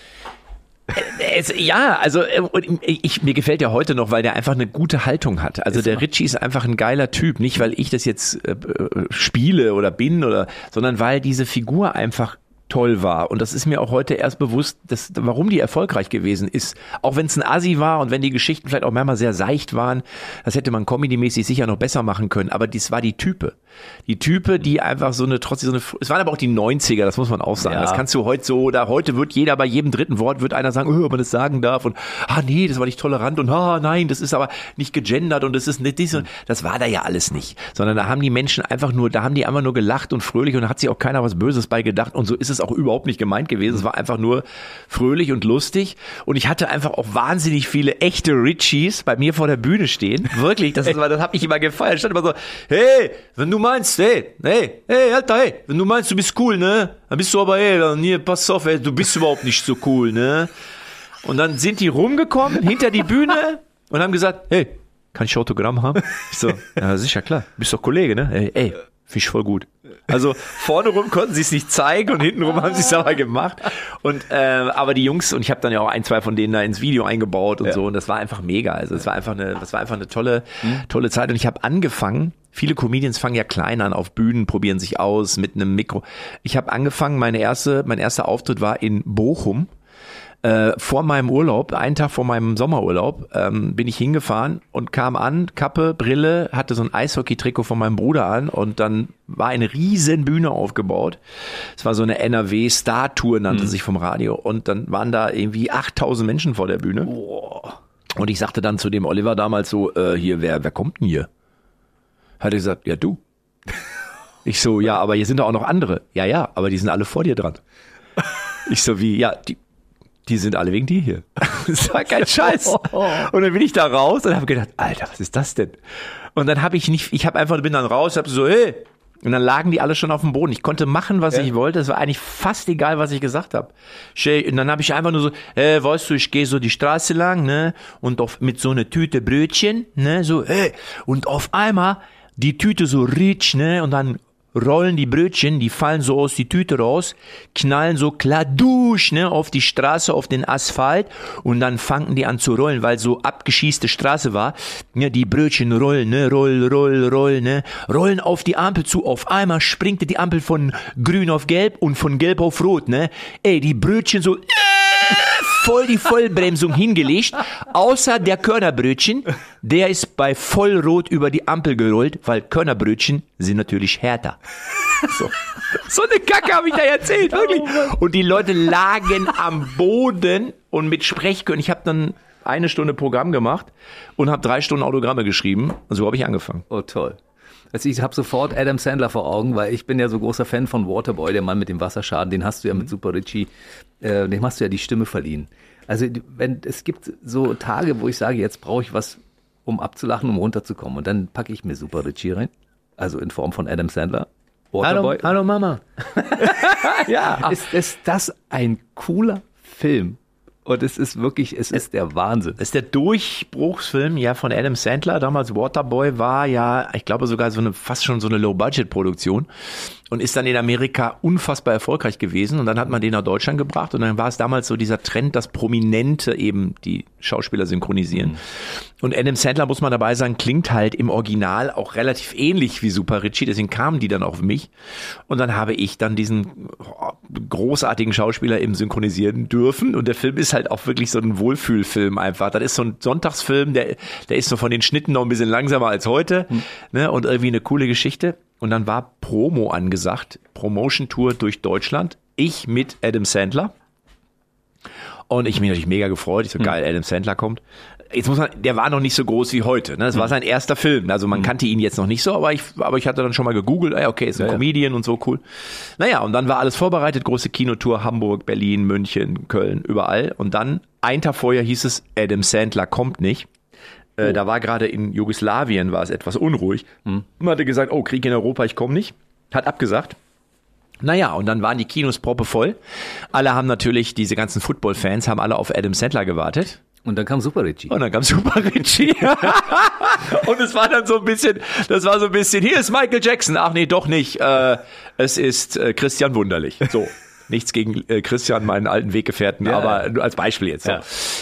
Es, ja, also äh, und ich, mir gefällt der heute noch, weil der einfach eine gute Haltung hat. Also der Richie ist einfach ein geiler Typ, nicht weil ich das jetzt äh, äh, spiele oder bin oder, sondern weil diese Figur einfach toll war. Und das ist mir auch heute erst bewusst, dass, warum die erfolgreich gewesen ist. Auch wenn es ein Assi war und wenn die Geschichten vielleicht auch manchmal sehr seicht waren, das hätte man comedymäßig sicher noch besser machen können. Aber dies war die Type. Die Type, die einfach so eine, trotzdem so eine, es waren aber auch die 90er, das muss man auch sagen. Ja. Das kannst du heute so, oder heute wird jeder bei jedem dritten Wort wird einer sagen, oh, ob man das sagen darf und, ah, nee, das war nicht tolerant und, ah, nein, das ist aber nicht gegendert und das ist nicht dies und, das war da ja alles nicht. Sondern da haben die Menschen einfach nur, da haben die einfach nur gelacht und fröhlich und da hat sich auch keiner was Böses bei gedacht und so ist es auch überhaupt nicht gemeint gewesen. Es war einfach nur fröhlich und lustig und ich hatte einfach auch wahnsinnig viele echte Richies bei mir vor der Bühne stehen. Wirklich, das, das hat mich immer gefallen. Ich stand immer so, hey, wenn du meinst, hey, hey, hey, Alter, hey, wenn du meinst, du bist cool, ne? Dann bist du aber, hey, dann hier, pass auf, ey, du bist überhaupt nicht so cool, ne? Und dann sind die rumgekommen, hinter die Bühne und haben gesagt, hey, kann ich Autogramm haben? Ich so, ja, sicher, klar. Bist doch Kollege, ne? Ey, ey finde ich voll gut. Also vorne rum konnten sie es nicht zeigen und hinten rum haben sie es aber gemacht. Und äh, aber die Jungs und ich habe dann ja auch ein, zwei von denen da ins Video eingebaut und so und das war einfach mega. Also es war einfach eine, das war einfach eine tolle, tolle Zeit und ich habe angefangen. Viele Comedians fangen ja klein an auf Bühnen, probieren sich aus mit einem Mikro. Ich habe angefangen, meine erste, mein erster Auftritt war in Bochum äh, vor meinem Urlaub, einen Tag vor meinem Sommerurlaub, ähm, bin ich hingefahren und kam an, Kappe, Brille, hatte so ein Eishockey-Trikot von meinem Bruder an und dann war eine riesen Bühne aufgebaut. Es war so eine NRW-Star-Tour, nannte sich vom Radio und dann waren da irgendwie 8000 Menschen vor der Bühne. Und ich sagte dann zu dem Oliver damals so, äh, hier, wer, wer kommt denn hier? Hat er gesagt, ja du. [LAUGHS] Ich so, ja, aber hier sind doch auch noch andere. Ja, ja, aber die sind alle vor dir dran. Ich so wie, ja, die, die sind alle wegen dir hier. [LAUGHS] Das war kein [LAUGHS] Scheiß. Und dann bin ich da raus und habe gedacht, Alter, was ist das denn? Und dann habe ich nicht, ich habe einfach bin dann raus, habe so, hey, Und dann lagen die alle schon auf dem Boden. Ich konnte machen, was ich wollte. Es war eigentlich fast egal, was ich gesagt habe. Und dann habe ich einfach nur so, äh, weißt du, ich gehe so die Straße lang, ne? Und auf, mit so einer Tüte Brötchen, ne? So, hey. Und auf einmal die Tüte so rich, ne? Und dann rollen die Brötchen, die fallen so aus die Tüte raus, knallen so kladusch ne, auf die Straße, auf den Asphalt und dann fangen die an zu rollen, weil so abgeschießte Straße war. Ja, die Brötchen rollen, ne, roll, roll, roll, ne, rollen auf die Ampel zu. Auf einmal springt die Ampel von grün auf gelb und von gelb auf rot, ne. Ey, die Brötchen so voll die Vollbremsung hingelegt, außer der Körnerbrötchen, der ist bei Vollrot über die Ampel gerollt, weil Körnerbrötchen sind natürlich härter. So, so eine Kacke habe ich da erzählt, wirklich. Und die Leute lagen am Boden und mit Sprechkörnern. Ich habe dann eine Stunde Programm gemacht und habe drei Stunden Autogramme geschrieben. So habe ich angefangen. Oh, toll. Also ich habe sofort Adam Sandler vor Augen, weil ich bin ja so großer Fan von Waterboy, der Mann mit dem Wasserschaden. Den hast du ja mit Super Richie, äh, dem hast du ja die Stimme verliehen. Also wenn es gibt so Tage, wo ich sage, jetzt brauche ich was, um abzulachen, um runterzukommen. Und dann packe ich mir Super Richie rein. Also in Form von Adam Sandler. Waterboy. hallo Mama. [LAUGHS] ja. Ist, ist das ein cooler Film? Und es ist wirklich, es ist der Wahnsinn. Das ist der Durchbruchsfilm ja von Adam Sandler. Damals Waterboy war ja, ich glaube sogar so eine fast schon so eine Low-Budget-Produktion und ist dann in Amerika unfassbar erfolgreich gewesen. Und dann hat man den nach Deutschland gebracht und dann war es damals so dieser Trend, dass Prominente eben die Schauspieler synchronisieren. Mhm. Und Adam Sandler, muss man dabei sagen, klingt halt im Original auch relativ ähnlich wie Super Richie, deswegen kamen die dann auf mich. Und dann habe ich dann diesen großartigen Schauspieler eben synchronisieren dürfen. Und der Film ist halt auch wirklich so ein Wohlfühlfilm einfach. Das ist so ein Sonntagsfilm, der, der ist so von den Schnitten noch ein bisschen langsamer als heute. Mhm. Ne? Und irgendwie eine coole Geschichte. Und dann war Promo angesagt, Promotion Tour durch Deutschland. Ich mit Adam Sandler. Und ich bin natürlich mega gefreut. Ich so, geil, Adam Sandler kommt. Jetzt muss man, der war noch nicht so groß wie heute. Ne? Das war sein erster Film. Also man kannte ihn jetzt noch nicht so, aber ich, aber ich hatte dann schon mal gegoogelt, ey, okay, ist ein ja, Comedian ja. und so, cool. Naja, und dann war alles vorbereitet, große Kinotour, Hamburg, Berlin, München, Köln, überall. Und dann, ein Tag vorher hieß es, Adam Sandler kommt nicht. Äh, oh. Da war gerade in Jugoslawien, war es etwas unruhig. Hm. Man hatte gesagt, oh, Krieg in Europa, ich komme nicht. Hat abgesagt. Naja, und dann waren die Kinos proppe voll. Alle haben natürlich, diese ganzen Football-Fans haben alle auf Adam Sandler gewartet. Und dann kam Super Richie. Und dann kam Super Richie. [LAUGHS] und es war dann so ein bisschen, das war so ein bisschen, hier ist Michael Jackson. Ach nee, doch nicht. Äh, es ist äh, Christian Wunderlich. So. Nichts gegen äh, Christian, meinen alten Weggefährten, ja, aber nur als Beispiel jetzt. So. Ja.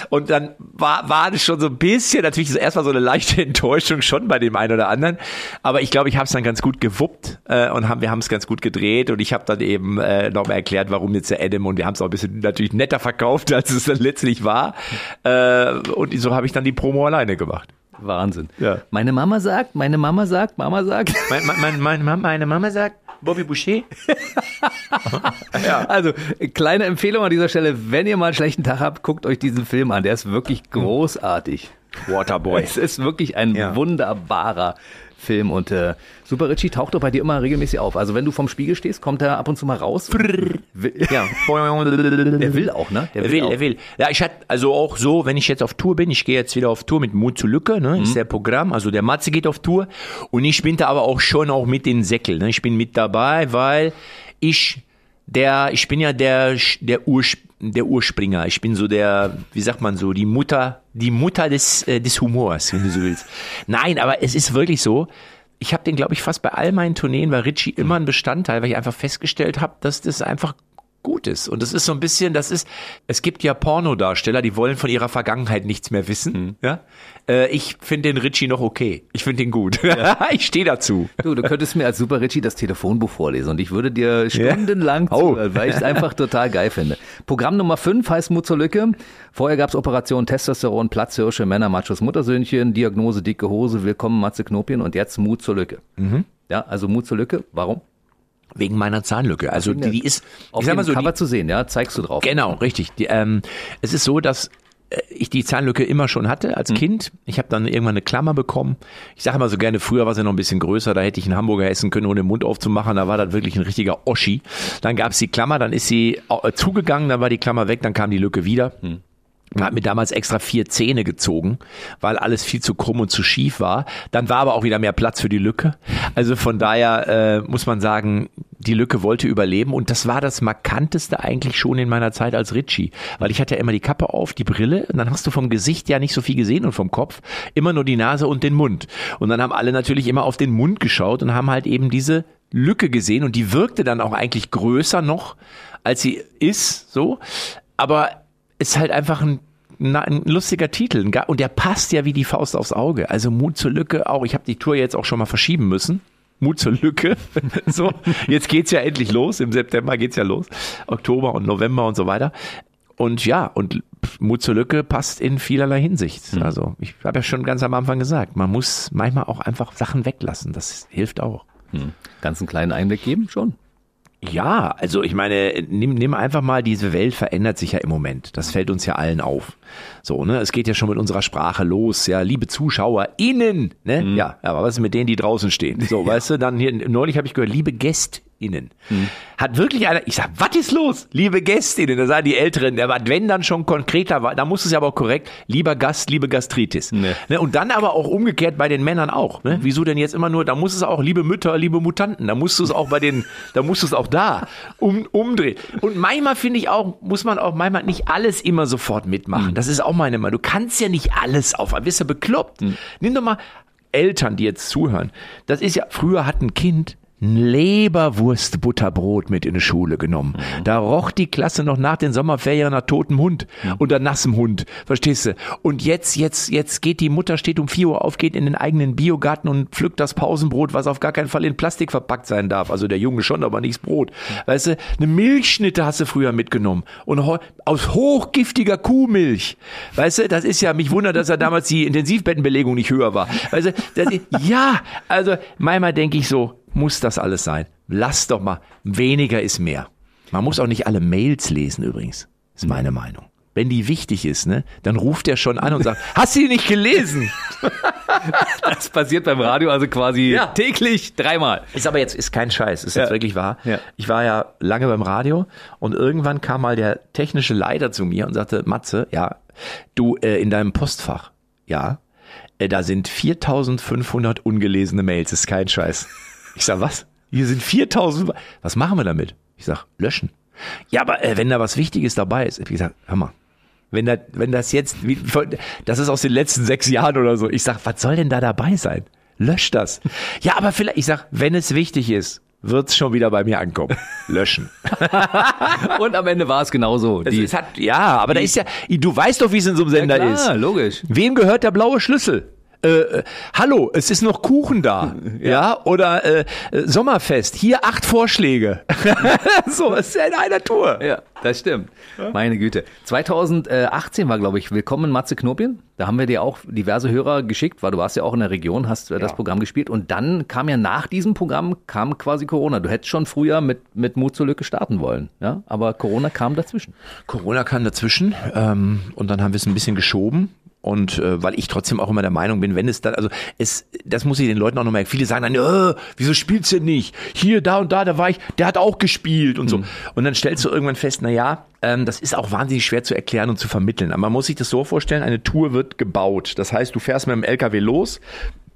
Und dann war, war das schon so ein bisschen, natürlich erstmal so eine leichte [LAUGHS] Enttäuschung schon bei dem einen oder anderen. Aber ich glaube, ich habe es dann ganz gut gewuppt äh, und haben, wir haben es ganz gut gedreht und ich habe dann eben äh, nochmal erklärt, warum jetzt der Adam und wir haben es auch ein bisschen natürlich netter verkauft, [LAUGHS] als es dann letztlich war. Äh, und so habe ich dann die Promo alleine gemacht. Wahnsinn. Ja. Meine Mama sagt, meine Mama sagt, Mama sagt. Mein, mein, mein, mein, meine Mama sagt, Bobby Boucher. [LAUGHS] ja. Also, kleine Empfehlung an dieser Stelle, wenn ihr mal einen schlechten Tag habt, guckt euch diesen Film an. Der ist wirklich großartig. Waterboy. Es ist wirklich ein ja. wunderbarer Film und äh, Super Richie taucht doch bei dir immer regelmäßig auf. Also wenn du vom Spiegel stehst, kommt er ab und zu mal raus. ja. [LAUGHS] er will auch, ne? Der er will, will er will. Ja, ich hatte also auch so, wenn ich jetzt auf Tour bin, ich gehe jetzt wieder auf Tour mit Mut zu Lücke, ne? Mhm. Ist der Programm. Also der Matze geht auf Tour und ich bin da aber auch schon auch mit den Säckel. Ne? Ich bin mit dabei, weil ich der, ich bin ja der, der Ursprung der Urspringer. Ich bin so der, wie sagt man so, die Mutter, die Mutter des, äh, des Humors, [LAUGHS] wenn du so willst. Nein, aber es ist wirklich so. Ich habe den, glaube ich, fast bei all meinen Tourneen war Richie immer ein Bestandteil, weil ich einfach festgestellt habe, dass das einfach gut ist. Und das ist so ein bisschen, das ist, es gibt ja Pornodarsteller, die wollen von ihrer Vergangenheit nichts mehr wissen. Mhm. Ja? Äh, ich finde den Richie noch okay. Ich finde den gut. Ja. [LAUGHS] ich stehe dazu. Du, du könntest mir als Super Richie das Telefonbuch vorlesen und ich würde dir stundenlang ja. oh. weil ich es einfach total geil finde. Programm Nummer 5 heißt Mut zur Lücke. Vorher gab es Operation Testosteron, Platzhirsche, Männer, Machos, Muttersöhnchen, Diagnose dicke Hose, Willkommen Matze Knopien und jetzt Mut zur Lücke. Mhm. Ja, also Mut zur Lücke. Warum? Wegen meiner Zahnlücke. Also die, die ist auf ich sag mal so, Cover die, zu sehen, ja, zeigst du drauf. Genau, richtig. Die, ähm, es ist so, dass äh, ich die Zahnlücke immer schon hatte als mhm. Kind. Ich habe dann irgendwann eine Klammer bekommen. Ich sage immer so gerne, früher war sie noch ein bisschen größer, da hätte ich einen Hamburger essen können, ohne den Mund aufzumachen. Da war das wirklich ein richtiger Oschi. Dann gab es die Klammer, dann ist sie äh, zugegangen, dann war die Klammer weg, dann kam die Lücke wieder. Mhm. Hat mir damals extra vier Zähne gezogen, weil alles viel zu krumm und zu schief war. Dann war aber auch wieder mehr Platz für die Lücke. Also von daher äh, muss man sagen, die Lücke wollte überleben und das war das markanteste eigentlich schon in meiner Zeit als Ritchie, weil ich hatte ja immer die Kappe auf, die Brille und dann hast du vom Gesicht ja nicht so viel gesehen und vom Kopf immer nur die Nase und den Mund. Und dann haben alle natürlich immer auf den Mund geschaut und haben halt eben diese Lücke gesehen und die wirkte dann auch eigentlich größer noch, als sie ist, so. Aber ist halt einfach ein, na, ein lustiger Titel. Und der passt ja wie die Faust aufs Auge. Also Mut zur Lücke auch. Ich habe die Tour jetzt auch schon mal verschieben müssen. Mut zur Lücke. [LAUGHS] so, jetzt geht's ja endlich los. Im September geht's ja los. Oktober und November und so weiter. Und ja, und Mut zur Lücke passt in vielerlei Hinsicht. Also ich habe ja schon ganz am Anfang gesagt, man muss manchmal auch einfach Sachen weglassen. Das hilft auch. Ganz einen kleinen Einblick geben, schon. Ja, also ich meine, nimm, nimm einfach mal, diese Welt verändert sich ja im Moment. Das fällt uns ja allen auf. So, ne, es geht ja schon mit unserer Sprache los, ja, liebe ZuschauerInnen, ne? Ja, aber was ist mit denen, die draußen stehen? So, weißt du, dann hier, neulich habe ich gehört, liebe GästInnen. Hat wirklich einer, ich sag, was ist los? Liebe GästInnen, da sagen die Älteren, der war, wenn dann schon konkreter war, da muss es ja aber auch korrekt, lieber Gast, liebe Gastritis. Nee. Ne, und dann aber auch umgekehrt bei den Männern auch. Ne? Wieso denn jetzt immer nur, da muss es auch, liebe Mütter, liebe Mutanten, da musst du es auch bei den, da musst du es auch da um, umdrehen. Und manchmal finde ich auch, muss man auch manchmal nicht alles immer sofort mitmachen. Das ist auch meine Meinung. Du kannst ja nicht alles auf, bist ja bekloppt. Nimm doch mal Eltern, die jetzt zuhören. Das ist ja, früher hat ein Kind Leberwurst-Butterbrot mit in die Schule genommen. Da roch die Klasse noch nach den Sommerferien nach totem Hund oder nassem Hund. Verstehst du? Und jetzt, jetzt, jetzt geht die Mutter, steht um 4 Uhr auf, geht in den eigenen Biogarten und pflückt das Pausenbrot, was auf gar keinen Fall in Plastik verpackt sein darf. Also der Junge schon, aber nichts Brot. Weißt du, eine Milchschnitte hast du früher mitgenommen. Und aus hochgiftiger Kuhmilch. Weißt du, das ist ja, mich wundert, dass er damals die Intensivbettenbelegung nicht höher war. Weißt du, das ja, also manchmal denke ich so, muss das alles sein? Lass doch mal, weniger ist mehr. Man muss auch nicht alle Mails lesen übrigens, ist meine Meinung. Wenn die wichtig ist, ne, dann ruft er schon an und sagt, [LAUGHS] hast du die nicht gelesen? [LAUGHS] Das passiert beim Radio also quasi Ja. täglich dreimal. Ist aber jetzt ist kein Scheiß, ist Ja. jetzt wirklich wahr. Ja. Ich war ja lange beim Radio und irgendwann kam mal der technische Leiter zu mir und sagte, Matze, ja, du äh, in deinem Postfach, ja, äh, da sind 4500 ungelesene Mails, ist kein Scheiß. Ich sag, was? Hier sind 4000, was machen wir damit? Ich sag, löschen. Ja, aber äh, wenn da was Wichtiges dabei ist, ich sag, hör mal, wenn, da, wenn das jetzt, wie, das ist aus den letzten sechs Jahren oder so, ich sag, was soll denn da dabei sein? Lösch das. Ja, aber vielleicht, ich sag, wenn es wichtig ist, wird's schon wieder bei mir ankommen. Löschen. [LAUGHS] Und am Ende war es genauso. Es, es hat, ja, aber da ist ja, du weißt doch, wie es in so einem Sender klar, ist. logisch. Wem gehört der blaue Schlüssel? Äh, äh, hallo, es ist noch Kuchen da, ja, oder äh, äh, Sommerfest. Hier acht Vorschläge. [LAUGHS] so, es ist ja in einer Tour. Ja, das stimmt. Meine Güte. 2018 war, glaube ich, Willkommen in Matze Knopien. Da haben wir dir auch diverse Hörer geschickt, weil du warst ja auch in der Region, hast das Ja. Programm gespielt. Und dann kam ja nach diesem Programm, kam quasi Corona. Du hättest schon früher mit, mit Mut zur Lücke starten wollen. Ja, aber Corona kam dazwischen. Corona kam dazwischen ähm, und dann haben wir es ein bisschen geschoben. Und äh, weil ich trotzdem auch immer der Meinung bin, wenn es dann, also es, das muss ich den Leuten auch noch merken. Viele sagen dann, äh, wieso spielst du denn nicht? Hier, da und da, da war ich, der hat auch gespielt und so. Und dann stellst du irgendwann fest, na ja, ähm, das ist auch wahnsinnig schwer zu erklären und zu vermitteln. Aber man muss sich das so vorstellen, eine Tour wird gebaut. Das heißt, du fährst mit dem LKW los,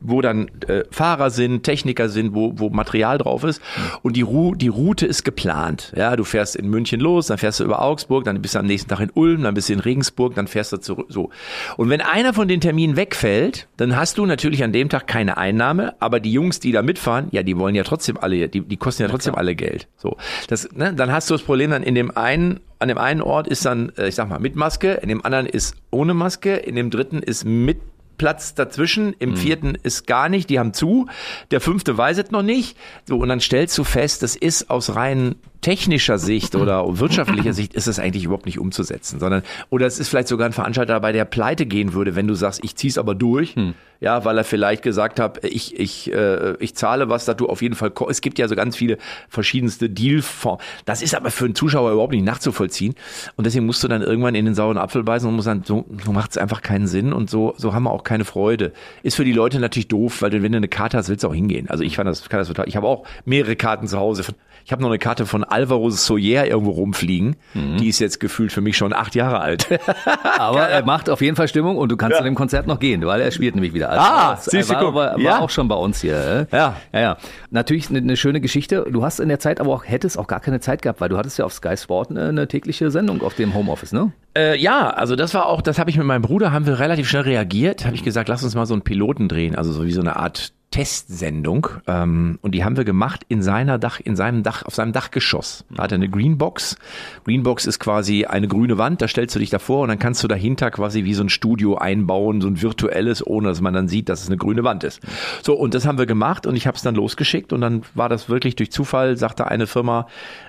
wo dann äh, Fahrer sind, Techniker sind, wo, wo Material drauf ist. Und die, Ru die Route ist geplant. Ja, du fährst in München los, dann fährst du über Augsburg, dann bist du am nächsten Tag in Ulm, dann bist du in Regensburg, dann fährst du zurück. So. Und wenn einer von den Terminen wegfällt, dann hast du natürlich an dem Tag keine Einnahme, aber die Jungs, die da mitfahren, ja, die wollen ja trotzdem alle, die, die kosten ja trotzdem alle Geld. So. Das, ne, dann hast du das Problem dann in dem einen an dem einen Ort ist dann, äh, ich sag mal, mit Maske, in dem anderen ist ohne Maske, in dem dritten ist mit Platz dazwischen, im vierten ist gar nicht, die haben zu, der fünfte weiß es noch nicht. So, und dann stellst du fest, das ist aus rein technischer Sicht [CLEARS THROAT] oder wirtschaftlicher Sicht ist es eigentlich überhaupt nicht umzusetzen, sondern oder es ist vielleicht sogar ein Veranstalter dabei, der pleite gehen würde, wenn du sagst, ich zieh's aber durch, ja, weil er vielleicht gesagt hat, ich ich äh, ich zahle was, dass du auf jeden Fall es gibt ja so ganz viele verschiedenste Dealformen. Das ist aber für einen Zuschauer überhaupt nicht nachzuvollziehen. Und deswegen musst du dann irgendwann in den sauren Apfel beißen und musst dann so, so macht's einfach keinen Sinn und so so haben wir auch keine Freude. Ist für die Leute natürlich doof, weil wenn du eine Karte hast, willst du auch hingehen. Also ich fand das kann das total. Ich habe auch mehrere Karten zu Hause. Ich habe noch eine Karte von Alvaro Soyer irgendwo rumfliegen. Mhm. Die ist jetzt gefühlt für mich schon acht Jahre alt. [LAUGHS] Aber er macht auf jeden Fall Stimmung und du kannst zu dem Konzert noch gehen, weil er spielt nämlich wieder. Also, Ah, siehst du, war, war, war Ja. auch schon bei uns hier. äh? Ja. ja, ja. Natürlich eine, eine schöne Geschichte. Du hast in der Zeit aber auch hättest auch gar keine Zeit gehabt, weil du hattest ja auf Sky Sport eine, eine tägliche Sendung auf dem Homeoffice, ne? Äh, ja, also das war auch, das habe ich mit meinem Bruder, haben wir relativ schnell reagiert. Habe ich gesagt, lass uns mal so einen Piloten drehen, also so wie so eine Art Testsendung. Ähm, und die haben wir gemacht in seiner Dach, in seinem Dach, auf seinem Dachgeschoss. Da hat er eine Greenbox. Greenbox ist quasi eine grüne Wand, da stellst du dich davor und dann kannst du dahinter quasi wie so ein Studio einbauen, so ein virtuelles, ohne dass man dann sieht, dass es eine grüne Wand ist. So, und das haben wir gemacht und ich habe es dann losgeschickt und dann war das wirklich durch Zufall, sagte eine Firma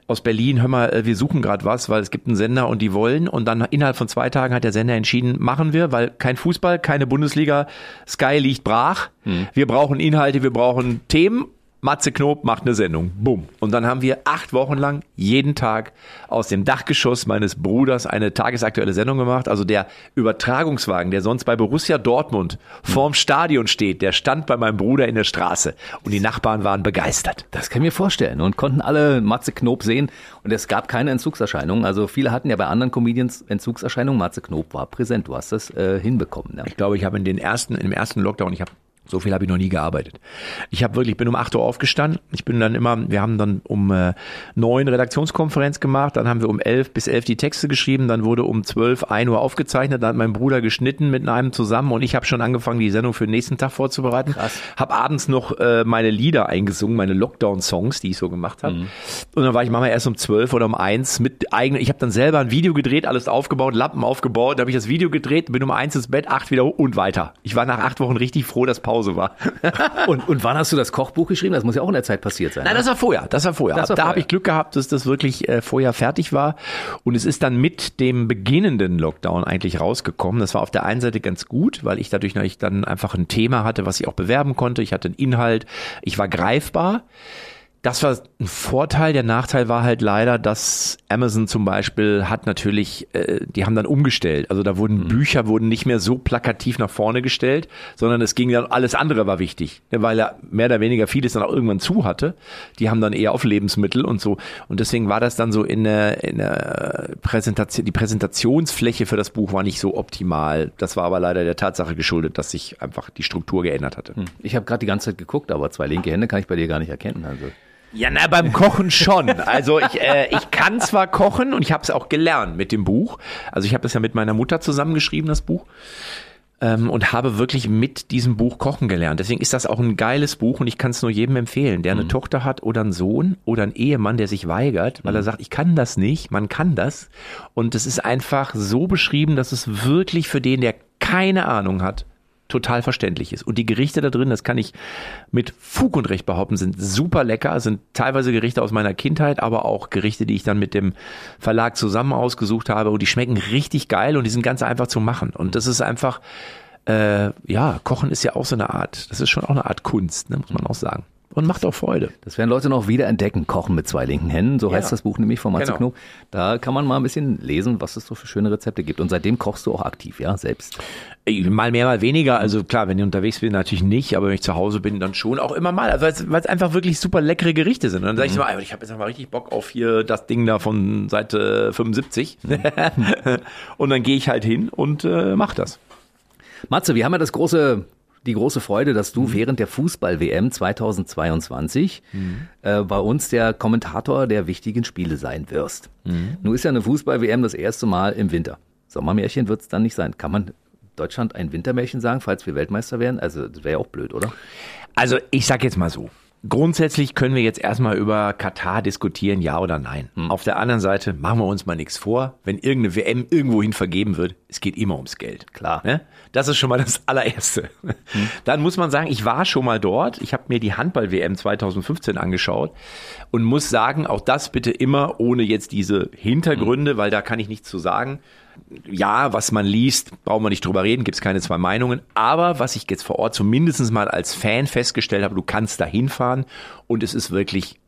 aus Berlin, hör mal, äh, wir suchen gerade was, weil es gibt einen Sender und die wollen. Und dann innerhalb von zwei Tagen hat der Sender entschieden, machen wir, weil kein Fußball, keine Bundesliga, Sky liegt brach. Wir brauchen Inhalte, wir brauchen Themen. Matze Knob macht eine Sendung. Bumm. Und dann haben wir acht Wochen lang jeden Tag aus dem Dachgeschoss meines Bruders eine tagesaktuelle Sendung gemacht. Also der Übertragungswagen, der sonst bei Borussia Dortmund vorm Stadion steht, der stand bei meinem Bruder in der Straße. Und die Nachbarn waren begeistert. Das kann ich mir vorstellen und konnten alle Matze Knob sehen und es gab keine Entzugserscheinungen. Also viele hatten ja bei anderen Comedians Entzugserscheinungen. Matze Knob war präsent. Du hast das äh, hinbekommen. Ja. Ich glaube, ich habe in den ersten, im ersten Lockdown, ich habe so viel habe ich noch nie gearbeitet. Ich habe wirklich, bin um 8 Uhr aufgestanden. Ich bin dann immer, wir haben dann um äh, 9 Redaktionskonferenz gemacht, dann haben wir um 11 bis 11 die Texte geschrieben, dann wurde um 12, 1 Uhr aufgezeichnet, dann hat mein Bruder geschnitten mit einem zusammen und ich habe schon angefangen, die Sendung für den nächsten Tag vorzubereiten. Krass. Habe abends noch äh, meine Lieder eingesungen, meine Lockdown-Songs, die ich so gemacht habe. Und dann war ich manchmal erst um 12 oder um 1 mit eigenen, ich habe dann selber ein Video gedreht, alles aufgebaut, Lappen aufgebaut, da habe ich das Video gedreht, bin um 1 ins Bett, 8 wieder hoch und weiter. Ich war nach acht Wochen richtig froh, dass Pause war. [LAUGHS] Und, und wann hast du das Kochbuch geschrieben? Das muss ja auch in der Zeit passiert sein. Nein, ne? das war vorher. Das war vorher. Das war da habe ich Glück gehabt, dass das wirklich äh, vorher fertig war. Und es ist dann mit dem beginnenden Lockdown eigentlich rausgekommen. Das war auf der einen Seite ganz gut, weil ich dadurch natürlich dann einfach ein Thema hatte, was ich auch bewerben konnte. Ich hatte einen Inhalt. Ich war greifbar. Das war ein Vorteil. Der Nachteil war halt leider, dass Amazon zum Beispiel hat natürlich, äh, die haben dann umgestellt. Also da wurden Bücher wurden nicht mehr so plakativ nach vorne gestellt, sondern es ging dann alles andere war wichtig, weil er mehr oder weniger vieles dann auch irgendwann zu hatte. Die haben dann eher auf Lebensmittel und so. Und deswegen war das dann so in der, in der Präsentation, die Präsentationsfläche für das Buch war nicht so optimal. Das war aber leider der Tatsache geschuldet, dass sich einfach die Struktur geändert hatte. Ich habe gerade die ganze Zeit geguckt, aber zwei linke Hände kann ich bei dir gar nicht erkennen. Also. Ja, na, beim Kochen schon. Also ich, äh, ich kann zwar kochen und ich habe es auch gelernt mit dem Buch. Also ich habe das ja mit meiner Mutter zusammengeschrieben, das Buch. Ähm, und habe wirklich mit diesem Buch kochen gelernt. Deswegen ist das auch ein geiles Buch und ich kann es nur jedem empfehlen, der eine Tochter hat oder einen Sohn oder einen Ehemann, der sich weigert, weil er sagt, ich kann das nicht, man kann das. Und es ist einfach so beschrieben, dass es wirklich für den, der keine Ahnung hat, total verständlich ist. Und die Gerichte da drin, das kann ich mit Fug und Recht behaupten, sind super lecker, sind teilweise Gerichte aus meiner Kindheit, aber auch Gerichte, die ich dann mit dem Verlag zusammen ausgesucht habe und die schmecken richtig geil und die sind ganz einfach zu machen. Und das ist einfach, äh, ja, Kochen ist ja auch so eine Art, das ist schon auch eine Art Kunst, ne, muss man auch sagen. Und macht auch Freude. Das werden Leute noch wieder entdecken, Kochen mit zwei linken Händen. So Ja. heißt das Buch nämlich von Matze Genau. Knob. Da kann man mal ein bisschen lesen, was es so für schöne Rezepte gibt. Und seitdem kochst du auch aktiv, ja, selbst. Mal mehr, mal weniger. Also klar, wenn ich unterwegs bin, natürlich nicht, aber wenn ich zu Hause bin, dann schon auch immer mal. Also weil es- einfach wirklich super leckere Gerichte sind. Und dann sage ich so, "Ah, ich habe jetzt mal richtig Bock auf hier das Ding da von Seite 75. [LAUGHS] und dann gehe ich halt hin und äh, mach das. Matze, wir haben ja das große, die große Freude, dass Mhm. du während der Fußball-WM 2022 äh, bei uns der Kommentator der wichtigen Spiele sein wirst. Mhm. Nun ist ja eine Fußball-WM das erste Mal im Winter. Sommermärchen wird es dann nicht sein. Kann man Deutschland ein Wintermärchen sagen, falls wir Weltmeister werden? Also das wäre ja auch blöd, oder? Also ich sag jetzt mal so. Grundsätzlich können wir jetzt erstmal über Katar diskutieren, ja oder nein. Auf der anderen Seite machen wir uns mal nichts vor. Wenn irgendeine WM irgendwohin vergeben wird, es geht immer ums Geld. Klar. Ne? Das ist schon mal das [LAUGHS] allererste. Dann muss man sagen, ich war schon mal dort. Ich habe mir die Handball-WM 2015 angeschaut und muss sagen, auch das bitte immer ohne jetzt diese Hintergründe, weil da kann ich nichts zu sagen. Ja, was man liest, brauchen wir nicht drüber reden, gibt es keine zwei Meinungen. Aber was ich jetzt vor Ort zumindest mal als Fan festgestellt habe, du kannst da hinfahren und es ist wirklich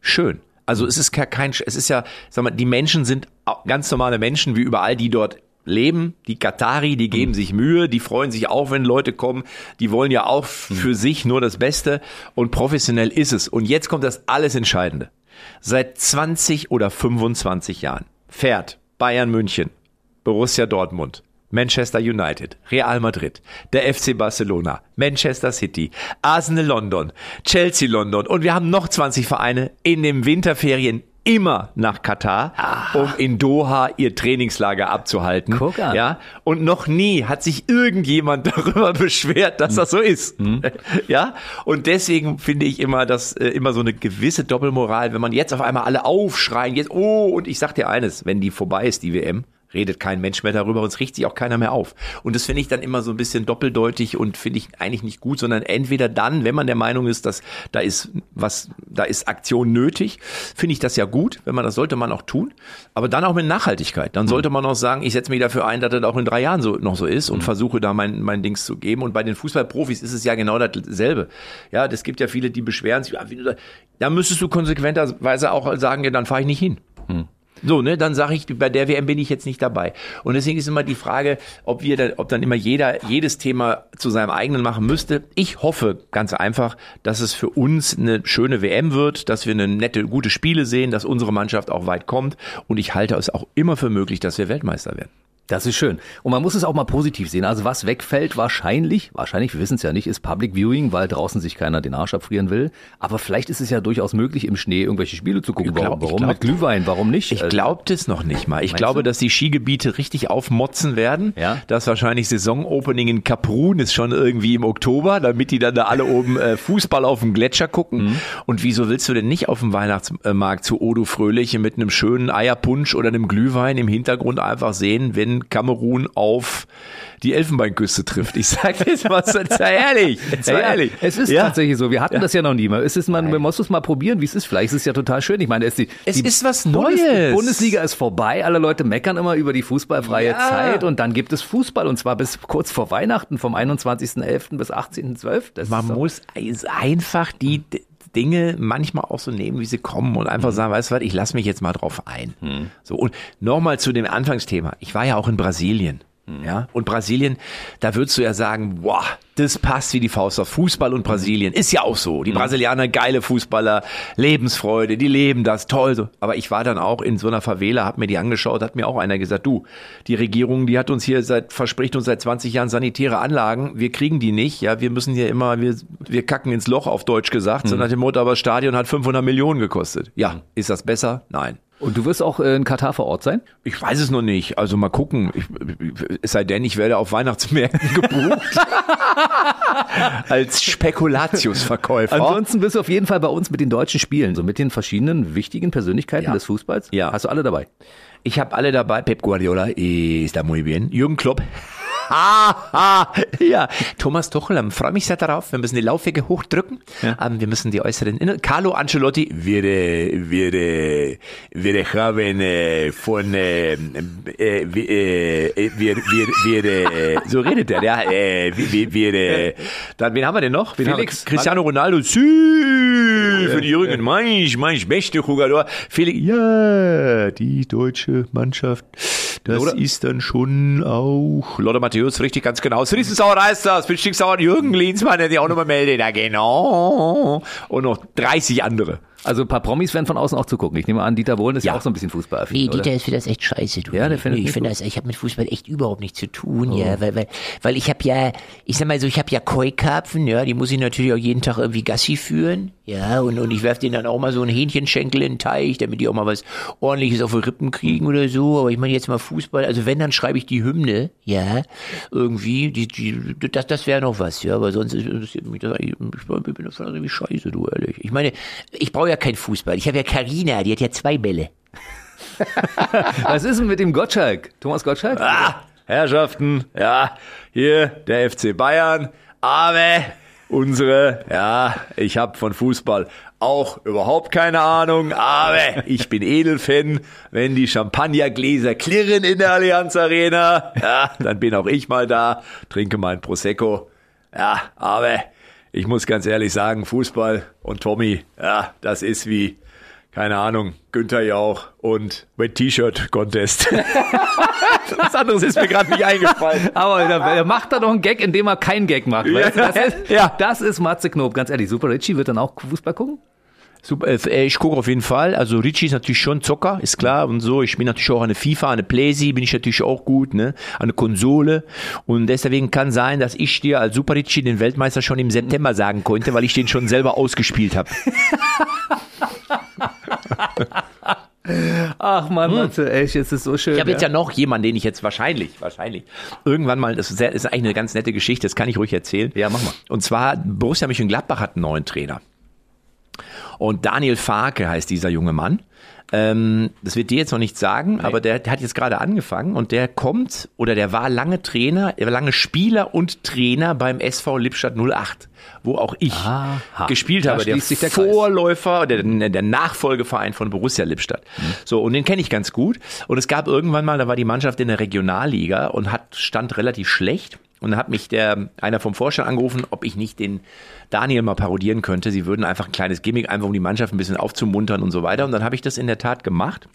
schön. Also es ist ke- kein, es ist ja, sag mal, die Menschen sind ganz normale Menschen wie überall, die dort leben. Die Katari, die geben sich Mühe, die freuen sich auch, wenn Leute kommen. Die wollen ja auch für sich nur das Beste und professionell ist es. Und jetzt kommt das alles Entscheidende. seit 20 oder 25 Jahren fährt Bayern München, Borussia Dortmund, Manchester United, Real Madrid, der FC Barcelona, Manchester City, Arsenal London, Chelsea London und wir haben noch 20 Vereine in den Winterferien immer nach Katar, um in Doha ihr Trainingslager abzuhalten. Guck an. Ja, und noch nie hat sich irgendjemand [LAUGHS] darüber beschwert, dass das so ist. [LAUGHS] Ja, und deswegen finde ich immer, dass äh, immer so eine gewisse Doppelmoral, wenn man jetzt auf einmal alle aufschreien, jetzt, oh, und ich sag dir eines, wenn die vorbei ist, die WM, redet kein Mensch mehr darüber, uns riecht sich auch keiner mehr auf. Und das finde ich dann immer so ein bisschen doppeldeutig und finde ich eigentlich nicht gut, sondern entweder dann, wenn man der Meinung ist, dass da ist was, da ist Aktion nötig, finde ich das ja gut, wenn man das sollte man auch tun, aber dann auch mit Nachhaltigkeit. Dann sollte man auch sagen, ich setze mich dafür ein, dass das auch in drei Jahren so noch so ist und versuche da mein, mein Dings zu geben. Und bei den Fußballprofis ist es ja genau dasselbe. Ja, es gibt ja viele, die beschweren sich, ja, da müsstest du konsequenterweise auch sagen, ja, dann fahre ich nicht hin. So, ne, dann sage ich, bei der WM bin ich jetzt nicht dabei. Und deswegen ist immer die Frage, ob wir dann, ob dann immer jeder jedes Thema zu seinem eigenen machen müsste. Ich hoffe ganz einfach, dass es für uns eine schöne WM wird, dass wir eine nette, gute Spiele sehen, dass unsere Mannschaft auch weit kommt. Und ich halte es auch immer für möglich, dass wir Weltmeister werden. Das ist schön. Und man muss es auch mal positiv sehen. Also was wegfällt wahrscheinlich, wahrscheinlich, wir wissen es ja nicht, ist Public Viewing, weil draußen sich keiner den Arsch abfrieren will. Aber vielleicht ist es ja durchaus möglich, im Schnee irgendwelche Spiele zu gucken. Glaub- warum glaub- mit Glühwein? Warum nicht? Ich Also, glaube das noch nicht mal. Ich glaube, du? dass die Skigebiete richtig aufmotzen werden. Ja. Das wahrscheinlich Saisonopening in Kaprun ist schon irgendwie im Oktober, damit die dann da alle oben äh, Fußball auf dem Gletscher gucken. Mhm. Und wieso willst du denn nicht auf dem Weihnachtsmarkt zu Odo Fröhliche mit einem schönen Eierpunsch oder einem Glühwein im Hintergrund einfach sehen, wenn Kamerun auf die Elfenbeinküste trifft? Ich sage jetzt mal, sei ehrlich, sei Ja, ja, ehrlich. es ist Ja. tatsächlich so. Wir hatten das ja noch nie mal. Es ist, man, man muss es mal probieren, wie es ist. Vielleicht ist es ja total schön. Ich meine, es, ist die, Es die ist was Bundes Neues. Bundesliga ist vorbei. Alle Leute meckern immer über die fußballfreie Ja. Zeit und dann gibt es Fußball und zwar bis kurz vor Weihnachten vom 21.11. bis 18.12. Das Man muss einfach die Dinge manchmal auch so nehmen, wie sie kommen und einfach sagen, weißt du was, ich lasse mich jetzt mal drauf ein. So und nochmal zu dem Anfangsthema. Ich war ja auch in Brasilien. Ja, und Brasilien, da würdest du ja sagen, boah, das passt wie die Faust auf Fußball und Brasilien. Ist ja auch so. Die Brasilianer, geile Fußballer, Lebensfreude, die leben das, toll. So. Aber ich war dann auch in so einer Favela, hab mir die angeschaut, hat mir auch einer gesagt, du, die Regierung, die hat uns hier seit, verspricht uns seit 20 Jahren sanitäre Anlagen, wir kriegen die nicht, ja, wir müssen hier immer, wir, wir kacken ins Loch, auf Deutsch gesagt, so nach dem Motto, aber das Stadion hat 500 Millionen gekostet. Ja, ist das besser? Nein. Und du wirst auch äh, in Katar vor Ort sein? Ich weiß es noch nicht. Also mal gucken. Ich, es sei denn, ich werde auf Weihnachtsmärkten gebucht. [LAUGHS] Als Spekulatiusverkäufer. Ansonsten bist du auf jeden Fall bei uns mit den deutschen Spielen, so mit den verschiedenen wichtigen Persönlichkeiten Ja. des Fußballs. Ja. Hast du alle dabei? Ich habe alle dabei. Pep Guardiola ist da muy bien. Jürgen Klopp. Ha, [LAUGHS] ha. ja, Thomas Tuchel, ähm, freue mich sehr darauf. Wir müssen die Laufwege hochdrücken. Ähm, wir müssen die äußeren Innen. Carlo Ancelotti, wir, äh, wir, äh, wir haben äh, von, äh, äh, wir, äh, wir, wir, wir, äh, so redet er, ja, äh, wir, wir, äh, dann, wen haben wir denn noch? Wen Felix. Cristiano Ronaldo, sí, für die Jürgen, mein, mein beste Jugador. Felix, ja, die deutsche Mannschaft, das Lothar- ist dann schon auch Lothar Matthäus, richtig, ganz genau. Riesensauer ist das, bin stinksauer Jürgen Linsmann, der sich auch nochmal meldet, ja genau. Und noch 30 andere. Also ein paar Promis werden von außen auch zugucken. Ich nehme an, Dieter Bohlen ist ja, Ja. auch so ein bisschen fußballaffin, Nee? Dieter ist für das echt scheiße, du. Ja, der findet nee, ich finde das, ich habe mit Fußball echt überhaupt nichts zu tun, ja, weil, weil, weil ich habe ja, ich sag mal so, ich habe ja Koi-Karpfen, ja, die muss ich natürlich auch jeden Tag irgendwie Gassi führen, ja, und, und ich werf denen dann auch mal so einen Hähnchenschenkel in den Teich, damit die auch mal was ordentliches auf die Rippen kriegen oder so, aber ich meine jetzt mal Fußball, also wenn, dann schreibe ich die Hymne, ja, irgendwie, die, die, das, das wäre noch was, ja, aber sonst interessiert mich das eigentlich, ich bin das irgendwie scheiße, du, ehrlich. Ich meine, ich brauche ja keinen Fußball, ich habe ja Karina, die hat ja zwei Bälle. [LAUGHS] Was ist denn mit dem Gottschalk? Thomas Gottschalk? Ah, Herrschaften, ja, hier der FC Bayern, aber unsere, ja, ich habe von Fußball auch überhaupt keine Ahnung, aber ich bin Edelfan, wenn die Champagnergläser klirren in der Allianz Arena, ja, dann bin auch ich mal da, trinke mein Prosecco, ja, aber ich muss ganz ehrlich sagen, Fußball und Tommy, ja, das ist wie, keine Ahnung, Günther Jauch und Wet T-Shirt Contest. [LAUGHS] Was anderes ist mir gerade nicht eingefallen. [LAUGHS] Aber er, macht da doch einen Gag, indem er keinen Gag macht. Weißt du? Das, ist, Ja. das ist Matze Knob, ganz ehrlich. Super Richie wird dann auch Fußball gucken? Super, äh, ich gucke auf jeden Fall. Also Richie ist natürlich schon Zocker, ist klar und so. Ich bin natürlich auch eine FIFA, eine Playsee, bin ich natürlich auch gut, ne? Eine Konsole. Und deswegen kann sein, dass ich dir als Super Richie den Weltmeister schon im September sagen konnte, weil ich den schon selber ausgespielt habe. [LAUGHS] Ach man, Matze, echt, es ist so schön. Ich habe jetzt ja noch jemanden, den ich jetzt wahrscheinlich, wahrscheinlich irgendwann mal, das ist, sehr, ist eigentlich eine ganz nette Geschichte, das kann ich ruhig erzählen. Ja, mach mal. Und zwar Borussia Mönchengladbach hat einen neuen Trainer. Und Daniel Farke heißt dieser junge Mann. Ähm, das wird dir jetzt noch nicht sagen, aber der, der hat jetzt gerade angefangen und der kommt oder der war lange Trainer, er war lange Spieler und Trainer beim SV Lippstadt 08, wo auch ich Aha. gespielt Da habe. Der der. Vorläufer, der, der Nachfolgeverein von Borussia Lippstadt. So, und den kenne ich ganz gut. Und es gab irgendwann mal, da war die Mannschaft in der Regionalliga und hat stand relativ schlecht. Und dann hat mich der, einer vom Vorstand angerufen, ob ich nicht den Daniel mal parodieren könnte. Sie würden einfach ein kleines Gimmick, einfach um die Mannschaft ein bisschen aufzumuntern und so weiter. Und dann habe ich das in der Tat gemacht.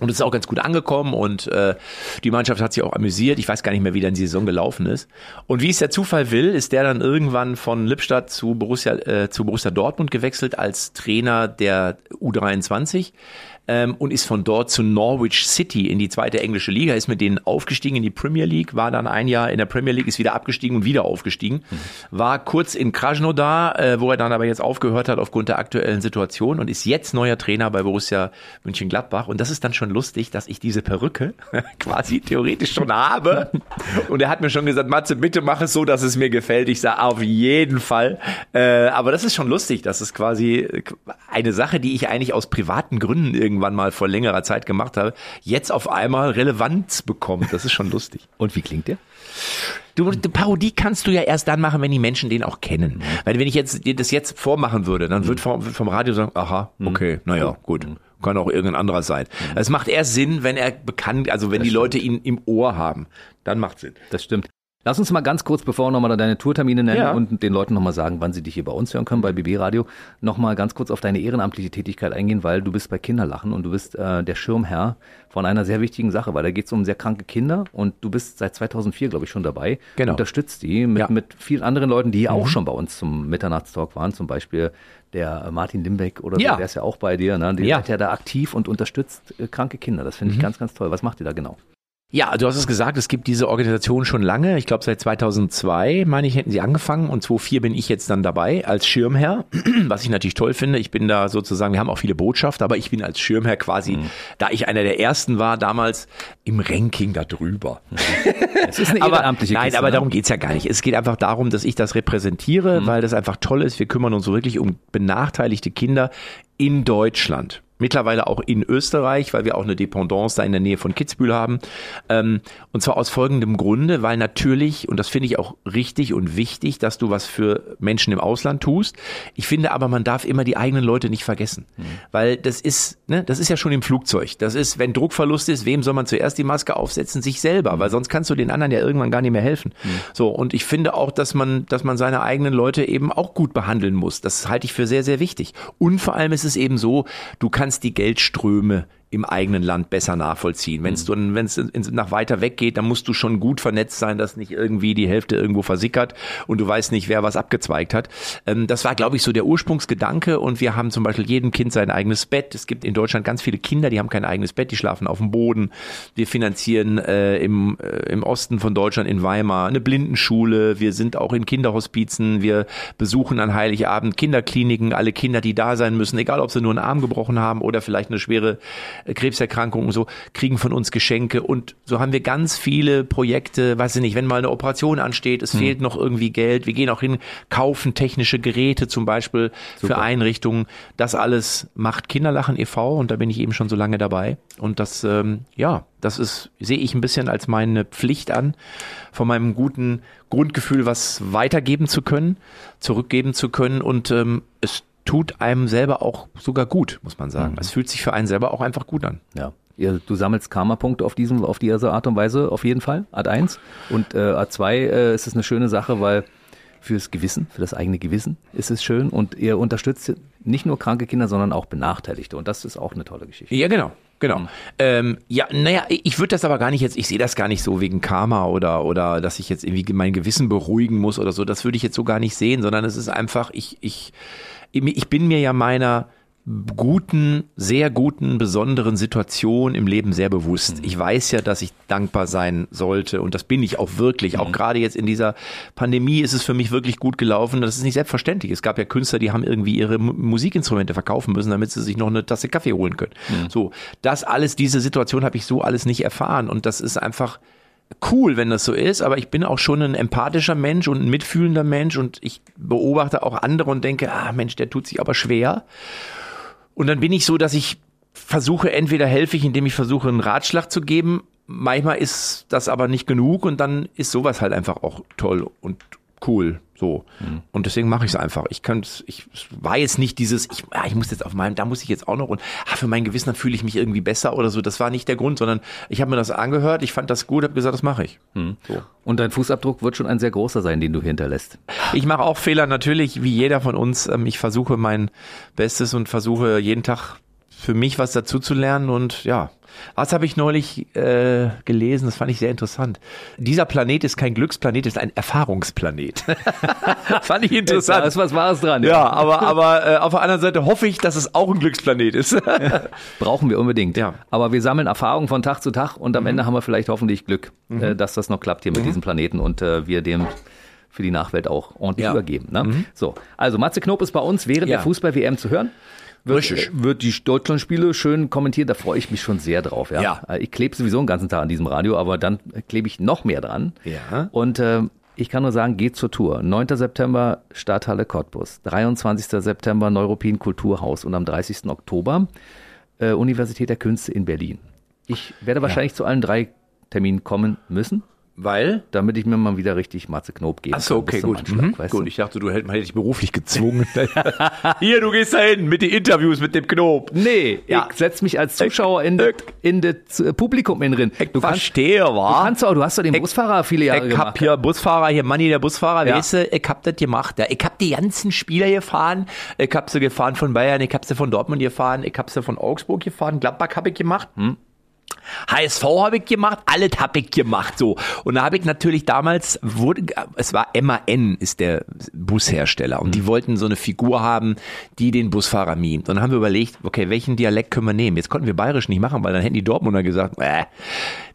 Und es ist auch ganz gut angekommen und äh, die Mannschaft hat sich auch amüsiert. Ich weiß gar nicht mehr, wie dann die Saison gelaufen ist. Und wie es der Zufall will, ist der dann irgendwann von Lippstadt zu Borussia, äh, zu Borussia Dortmund gewechselt als Trainer der U23 ähm, und ist von dort zu Norwich City in die zweite englische Liga, ist mit denen aufgestiegen in die Premier League, war dann ein Jahr in der Premier League, ist wieder abgestiegen und wieder aufgestiegen, war kurz in Krasnodar, äh, wo er dann aber jetzt aufgehört hat aufgrund der aktuellen Situation und ist jetzt neuer Trainer bei Borussia Mönchengladbach. Und das ist dann schon lustig, dass ich diese Perücke [LAUGHS] quasi theoretisch schon habe. Und er hat mir schon gesagt, Matze, bitte mach es so, dass es mir gefällt. Ich sage auf jeden Fall, äh, aber das ist schon lustig, das ist quasi eine Sache, die ich eigentlich aus privaten Gründen irgendwann mal vor längerer Zeit gemacht habe, jetzt auf einmal Relevanz bekommt. Das ist schon lustig. [LAUGHS] Und wie klingt der? Du, die Parodie kannst du ja erst dann machen, wenn die Menschen den auch kennen. Weil wenn ich jetzt dir das jetzt vormachen würde, dann wird vom, vom Radio sagen, aha, okay, naja, gut. Kann auch irgendein anderer sein. Es macht erst Sinn, wenn er bekannt, also wenn die Leute ihn im Ohr haben. Dann macht Sinn. Das stimmt. Lass uns mal ganz kurz, bevor wir nochmal deine Tourtermine nennen Ja. und den Leuten nochmal sagen, wann sie dich hier bei uns hören können, bei BB Radio, nochmal ganz kurz auf deine ehrenamtliche Tätigkeit eingehen, weil du bist bei Kinderlachen und du bist äh, der Schirmherr von einer sehr wichtigen Sache, weil da geht es um sehr kranke Kinder und du bist seit 2004, glaube ich, schon dabei. Genau. Unterstützt die mit, Ja. mit vielen anderen Leuten, die auch schon bei uns zum Mitternachtstalk waren, zum Beispiel der äh, Martin Limbeck oder Ja. so, der ist ja auch bei dir. Ne? Der Ja. seid ja da aktiv und unterstützt äh, kranke Kinder. Das finde ich ganz, ganz toll. Was macht ihr da genau? Ja, du hast es gesagt, es gibt diese Organisation schon lange. Ich glaube, seit 2002, meine ich, hätten sie angefangen und 2004 bin ich jetzt dann dabei als Schirmherr, [CLEARS THROAT] was ich natürlich toll finde. Ich bin da sozusagen, wir haben auch viele Botschafter, aber ich bin als Schirmherr quasi, da ich einer der ersten war, damals im Ranking da drüber. [LAUGHS] Es ist eine [LAUGHS] aber, ehrenamtliche Nein, Kiste, aber ne? darum geht's ja gar nicht. Es geht einfach darum, dass ich das repräsentiere, weil das einfach toll ist. Wir kümmern uns so wirklich um benachteiligte Kinder in Deutschland. Mittlerweile auch in Österreich, weil wir auch eine Dependance da in der Nähe von Kitzbühel haben. Ähm, und zwar aus folgendem Grunde, weil natürlich, und das finde ich auch richtig und wichtig, dass du was für Menschen im Ausland tust. Ich finde aber, man darf immer die eigenen Leute nicht vergessen. Weil das ist, ne, das ist ja schon im Flugzeug. Das ist, wenn Druckverlust ist, wem soll man zuerst die Maske aufsetzen? Sich selber, weil sonst kannst du den anderen ja irgendwann gar nicht mehr helfen. So, und ich finde auch, dass man, dass man seine eigenen Leute eben auch gut behandeln muss. Das halte ich für sehr, sehr wichtig. Und vor allem ist es eben so, du kannst die Geldströme im eigenen Land besser nachvollziehen. Wenn es Mhm. wenn es nach weiter weg geht, dann musst du schon gut vernetzt sein, dass nicht irgendwie die Hälfte irgendwo versickert und du weißt nicht, wer was abgezweigt hat. Ähm, das war, glaube ich, so der Ursprungsgedanke und wir haben zum Beispiel jedem Kind sein eigenes Bett. Es gibt in Deutschland ganz viele Kinder, die haben kein eigenes Bett, die schlafen auf dem Boden. Wir finanzieren äh, im, äh, im Osten von Deutschland in Weimar eine Blindenschule. Wir sind auch in Kinderhospizen. Wir besuchen an Heiligabend Kinderkliniken, alle Kinder, die da sein müssen, egal ob sie nur einen Arm gebrochen haben oder vielleicht eine schwere äh, Krebserkrankung und so, kriegen von uns Geschenke. Und so haben wir ganz viele Projekte, weiß ich nicht, wenn mal eine Operation ansteht, es fehlt noch irgendwie Geld. Wir gehen auch hin, kaufen technische Geräte zum Beispiel für Einrichtungen. Das alles macht Kinderlachen e.V. und da bin ich eben schon so lange dabei. Und das, ähm, ja, das ist, sehe ich ein bisschen als meine Pflicht an, von meinem guten Grundgefühl was weitergeben zu können, zurückgeben zu können und ähm, es tut einem selber auch sogar gut, muss man sagen. Es fühlt sich für einen selber auch einfach gut an. Ja. Du sammelst Karma-Punkte auf diesem, auf diese Art und Weise auf jeden Fall, Art 1. Und äh, Art 2 äh, ist es eine schöne Sache, weil fürs Gewissen, für das eigene Gewissen ist es schön und ihr unterstützt nicht nur kranke Kinder, sondern auch Benachteiligte. Und das ist auch eine tolle Geschichte. Ja, genau. Genau. Ähm, ja, naja, ich würde das aber gar nicht jetzt, ich sehe das gar nicht so wegen Karma oder, oder dass ich jetzt irgendwie mein Gewissen beruhigen muss oder so. Das würde ich jetzt so gar nicht sehen, sondern es ist einfach, ich, ich, ich bin mir ja meiner guten, sehr guten, besonderen Situation im Leben sehr bewusst. Ich weiß ja, dass ich dankbar sein sollte und das bin ich auch wirklich. Auch gerade jetzt in dieser Pandemie ist es für mich wirklich gut gelaufen. Das ist nicht selbstverständlich. Es gab ja Künstler, die haben irgendwie ihre Mu- Musikinstrumente verkaufen müssen, damit sie sich noch eine Tasse Kaffee holen können. So, das alles, diese Situation habe ich so alles nicht erfahren und das ist einfach cool, wenn das so ist, aber ich bin auch schon ein empathischer Mensch und ein mitfühlender Mensch und ich beobachte auch andere und denke, ah Mensch, der tut sich aber schwer. Und dann bin ich so, dass ich versuche, entweder helfe ich, indem ich versuche, einen Ratschlag zu geben. Manchmal ist das aber nicht genug und dann ist sowas halt einfach auch toll und cool. So. Und deswegen mache ich es einfach. Ich könnte, ich war jetzt nicht dieses, ich, ah, ich muss jetzt auf meinem, da muss ich jetzt auch noch und ah, für mein Gewissen fühle ich mich irgendwie besser oder so. Das war nicht der Grund, sondern ich habe mir das angehört, ich fand das gut, habe gesagt, das mache ich. So. Und dein Fußabdruck wird schon ein sehr großer sein, den du hinterlässt. Ich mache auch Fehler natürlich, wie jeder von uns. Ähm, Ich versuche mein Bestes und versuche jeden Tag für mich was dazu zu lernen und ja. Was habe ich neulich äh, gelesen? Das fand ich sehr interessant. Dieser Planet ist kein Glücksplanet, ist ein Erfahrungsplanet. [LAUGHS] fand ich Da interessant. ist was Wahres dran. Ja, aber, aber äh, auf der anderen Seite hoffe ich, dass es auch ein Glücksplanet ist. [LAUGHS] Brauchen wir unbedingt. Ja. Mhm. Aber wir sammeln Erfahrungen von Tag zu Tag und am Ende haben wir vielleicht hoffentlich Glück, äh, dass das noch klappt hier mit diesem Planeten und äh, wir dem für die Nachwelt auch ordentlich Ja. Mhm. übergeben. Ne? So, also Matze Knob ist bei uns während Ja. der Fußball-WM zu hören. Wird, Richtig. äh, wird die Deutschlandspiele schön kommentiert, da freue ich mich schon sehr drauf. Ja. Ja. Äh, Ich klebe sowieso den ganzen Tag an diesem Radio, aber dann klebe ich noch mehr dran. Ja. Und äh, ich kann nur sagen, geht zur Tour. 9. September Stadthalle Cottbus, 23. September Neuruppin Kulturhaus und am 30. Oktober äh, Universität der Künste in Berlin. Ich werde wahrscheinlich zu allen drei Terminen kommen müssen, Weil? damit ich mir mal wieder richtig Matze Knob geben Ach so, kann bis okay, gut. Mhm. Gut, du? ich dachte, du hättest, hätte dich beruflich gezwungen. [LAUGHS] Hier, du gehst da hin mit den Interviews mit dem Knob. Nee, Ja. ich setz mich als Zuschauer in, de, in das äh, Publikum in drin. Du kannst, Verstehe, du wa? kannst auch, du hast doch den Busfahrer viele Jahre Ich gemacht. hab hier Busfahrer, hier Manni, der Busfahrer, Ja. weißt du, ich hab das gemacht. Ja. Ich hab die ganzen Spieler gefahren. Ich hab sie gefahren von Bayern, ich hab sie von Dortmund gefahren, ich hab sie von Augsburg gefahren, Gladbach hab ich gemacht. HSV habe ich gemacht, alles habe ich gemacht, so. Und da habe ich natürlich damals, wurde, es war MAN, ist der Bushersteller, und die wollten so eine Figur haben, die den Busfahrer mimt. Und dann haben wir überlegt, okay, welchen Dialekt können wir nehmen? Jetzt konnten wir bayerisch nicht machen, weil dann hätten die Dortmunder gesagt, äh,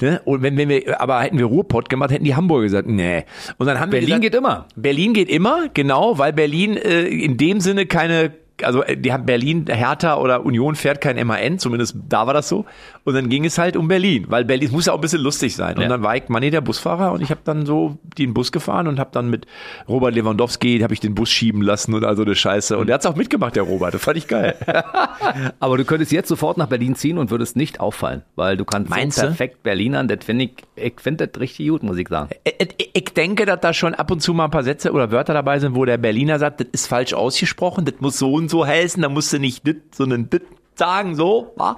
ne? Und wenn, wenn wir, aber hätten wir Ruhrpott gemacht, hätten die Hamburger gesagt, nee. Und dann haben wir Berlin gesagt, geht immer. Berlin geht immer, genau, weil Berlin äh, in dem Sinne keine, also äh, die haben Berlin, Hertha oder Union fährt kein MAN, zumindest da war das so. Und dann ging es halt um Berlin, weil Berlin es muss ja auch ein bisschen lustig sein. Und Ja. dann war ich Manni der Busfahrer und ich habe dann so den Bus gefahren und habe dann mit Robert Lewandowski, habe ich den Bus schieben lassen und all so eine Scheiße. Und der hat's auch mitgemacht, der Robert. Das fand ich geil. [LAUGHS] Aber du könntest jetzt sofort nach Berlin ziehen und würdest nicht auffallen, weil du kannst Meinst so perfekt Berlinern, das finde ich, ich finde das richtig gut, muss ich sagen. Ich, ich denke, dass da schon ab und zu mal ein paar Sätze oder Wörter dabei sind, wo der Berliner sagt, das ist falsch ausgesprochen, das muss so und so heißen, da musst du nicht dit, sondern dit sagen, so. wa?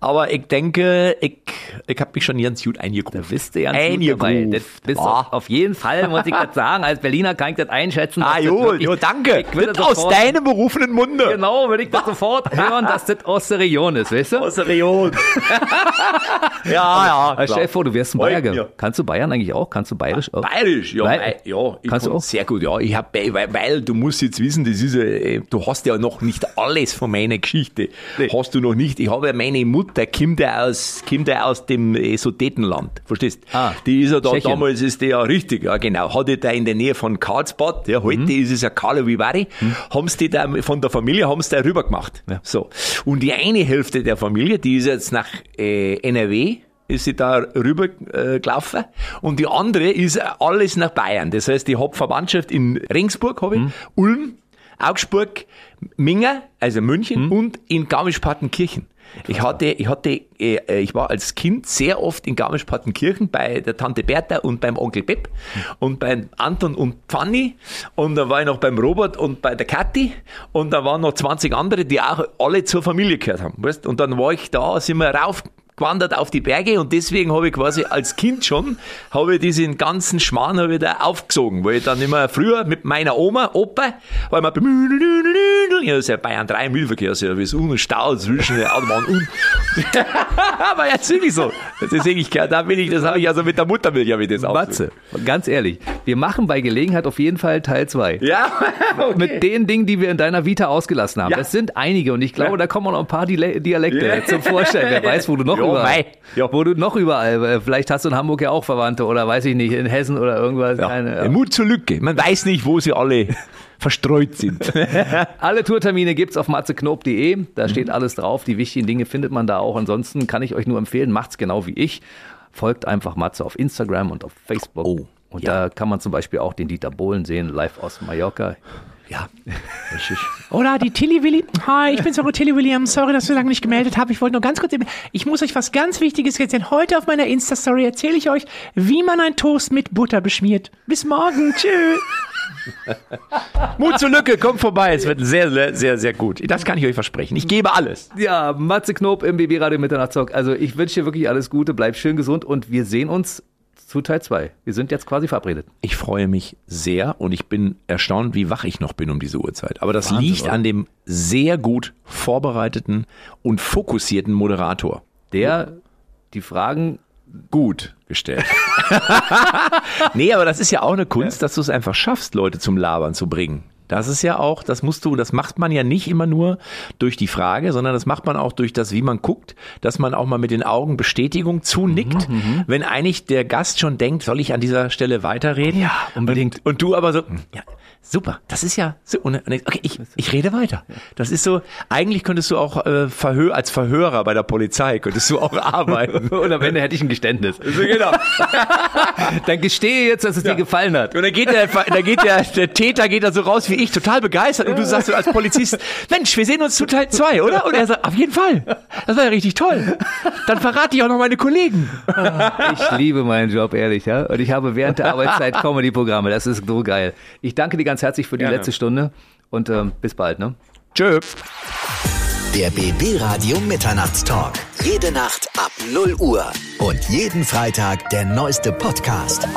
Aber ich denke, ich, ich habe mich schon ganz gut eingegruft. Da bist du ganz gut dabei. Das auf, auf jeden Fall, muss ich das sagen. Als Berliner kann ich das einschätzen. Ah, jo, jo, danke. Ich würde Das aus sofort- deinem berufenen Munde. Genau, würde ich das sofort hören, dass das aus der Region ist, weißt du? Aus der Region. [LAUGHS] ja, ja. Also stell dir vor, du wärst ein Bayer. Kannst du Bayern eigentlich auch? Kannst du Bayerisch auch? Bayerisch, ja, Weil- ja, ich Kannst du auch? sehr gut, ja. Ich hab, weil, weil du musst jetzt wissen, das ist, äh, du hast ja noch nicht alles von meiner Geschichte. Hast du noch nicht. Ich habe ja meine Mutter, kommt ja aus, kommt ja aus dem Sudetenland, verstehst? Ah, die ist ja da, Tschechien. damals ist die ja richtig, ja genau. Hatte da in der Nähe von Karlsbad, ja, heute Mhm. ist es ja Karlovy Vary, haben sie die da von der Familie, haben sie da rüber gemacht. Ja. So. Und die eine Hälfte der Familie, die ist jetzt nach äh, NRW, ist sie da rüber äh, gelaufen und die andere ist alles nach Bayern. Das heißt, ich hab Verwandtschaft in Regensburg, habe ich, Ulm, Augsburg, Minga, also München und in Garmisch-Partenkirchen. Ich hatte, ich hatte, äh, äh, ich war als Kind sehr oft in Garmisch-Partenkirchen bei der Tante Bertha und beim Onkel Pep und bei Anton und Fanny und da war ich noch beim Robert und bei der Kathi und da waren noch 20 andere, die auch alle zur Familie gehört haben, weißt? Und dann war ich da, sind wir rauf gewandert auf die Berge und deswegen habe ich quasi als Kind schon, habe ich diesen ganzen Schmarrn habe ich da aufgesogen, weil ich dann immer früher mit meiner Oma, Opa, war immer [LAUGHS] ja, das ist ja Bayern 3 Müllverkehrsservice und Stau zwischen der Autobahn und [LAUGHS] aber ja ziemlich so. Deswegen ich, da bin ich, das habe ich also mit der Muttermilch habe ich das auch. Matze, ganz ehrlich, wir machen bei Gelegenheit auf jeden Fall Teil 2. Ja, [LAUGHS] okay. Mit den Dingen, die wir in deiner Vita ausgelassen haben. Ja. Das sind einige und ich glaube, da kommen auch noch ein paar Dialekte Ja. zum Vorstellen. Wer weiß, wo du noch Jo, überall, mei. Jo. wo du noch überall, äh, vielleicht hast du in Hamburg ja auch Verwandte oder weiß ich nicht, in Hessen oder irgendwas. ja. Keine, Der Mut zur Lücke. Man weiß nicht, wo sie alle [LAUGHS] verstreut sind. [LAUGHS] Alle Tourtermine gibt's auf matzeknob.de. Da steht Mhm. alles drauf. Die wichtigen Dinge findet man da auch. Ansonsten kann ich euch nur empfehlen, macht's genau wie ich. Folgt einfach Matze auf Instagram und auf Facebook. Oh, und ja. da kann man zum Beispiel auch den Dieter Bohlen sehen, live aus Mallorca. Ja, [LAUGHS] richtig. Oder die Tilly Willi. Hi, ich bin's eure Tilly Williams. Sorry, dass ich so lange nicht gemeldet habe. Ich wollte nur ganz kurz, ich muss euch was ganz Wichtiges erzählen. Heute auf meiner Insta-Story erzähle ich euch, wie man ein Toast mit Butter beschmiert. Bis morgen. [LAUGHS] Tschüss. Mut zur Lücke, kommt vorbei. Es wird sehr, sehr, sehr, sehr gut. Das kann ich euch versprechen. Ich gebe alles. Ja, Matze Knob im BB Radio Mitternachtstalk. Also ich wünsche dir wirklich alles Gute, bleib schön gesund und wir sehen uns zu Teil 2. Wir sind jetzt quasi verabredet. Ich freue mich sehr und ich bin erstaunt, wie wach ich noch bin um diese Uhrzeit. Aber das Wahnsinn, liegt oder? an dem sehr gut vorbereiteten und fokussierten Moderator. Der die Fragen Gut gestellt. [LAUGHS] [LAUGHS] nee, aber das ist ja auch eine Kunst, dass du es einfach schaffst, Leute zum Labern zu bringen. Das ist ja auch, das musst du, das macht man ja nicht immer nur durch die Frage, sondern das macht man auch durch das, wie man guckt, dass man auch mal mit den Augen Bestätigung zunickt, wenn eigentlich der Gast schon denkt, soll ich an dieser Stelle weiterreden? Ja, unbedingt. Und, und du aber so, ja, super, das ist ja so, okay, ich, ich rede weiter. Das ist so, eigentlich könntest du auch äh, Verhör, als Verhörer bei der Polizei, könntest du auch arbeiten. [LAUGHS] und am Ende hätte ich ein Geständnis. [LAUGHS] genau. Dann gestehe jetzt, dass es dir gefallen hat. Und dann geht der, dann geht der, der Täter geht da so raus wie ich, total begeistert. Und du sagst so als Polizist, [LAUGHS] Mensch, wir sehen uns zu Teil 2, oder? Und er sagt, auf jeden Fall. Das war ja richtig toll. Dann verrate ich auch noch meine Kollegen. Ich liebe meinen Job, ehrlich, ja. Und ich habe während der Arbeitszeit Comedy-Programme. Das ist so geil. Ich danke dir ganz herzlich für die Gerne. letzte Stunde und ähm, bis bald, ne? Tschö. Der BB Radio Mitternachtstalk. Jede Nacht ab 0 Uhr. Und jeden Freitag der neueste Podcast.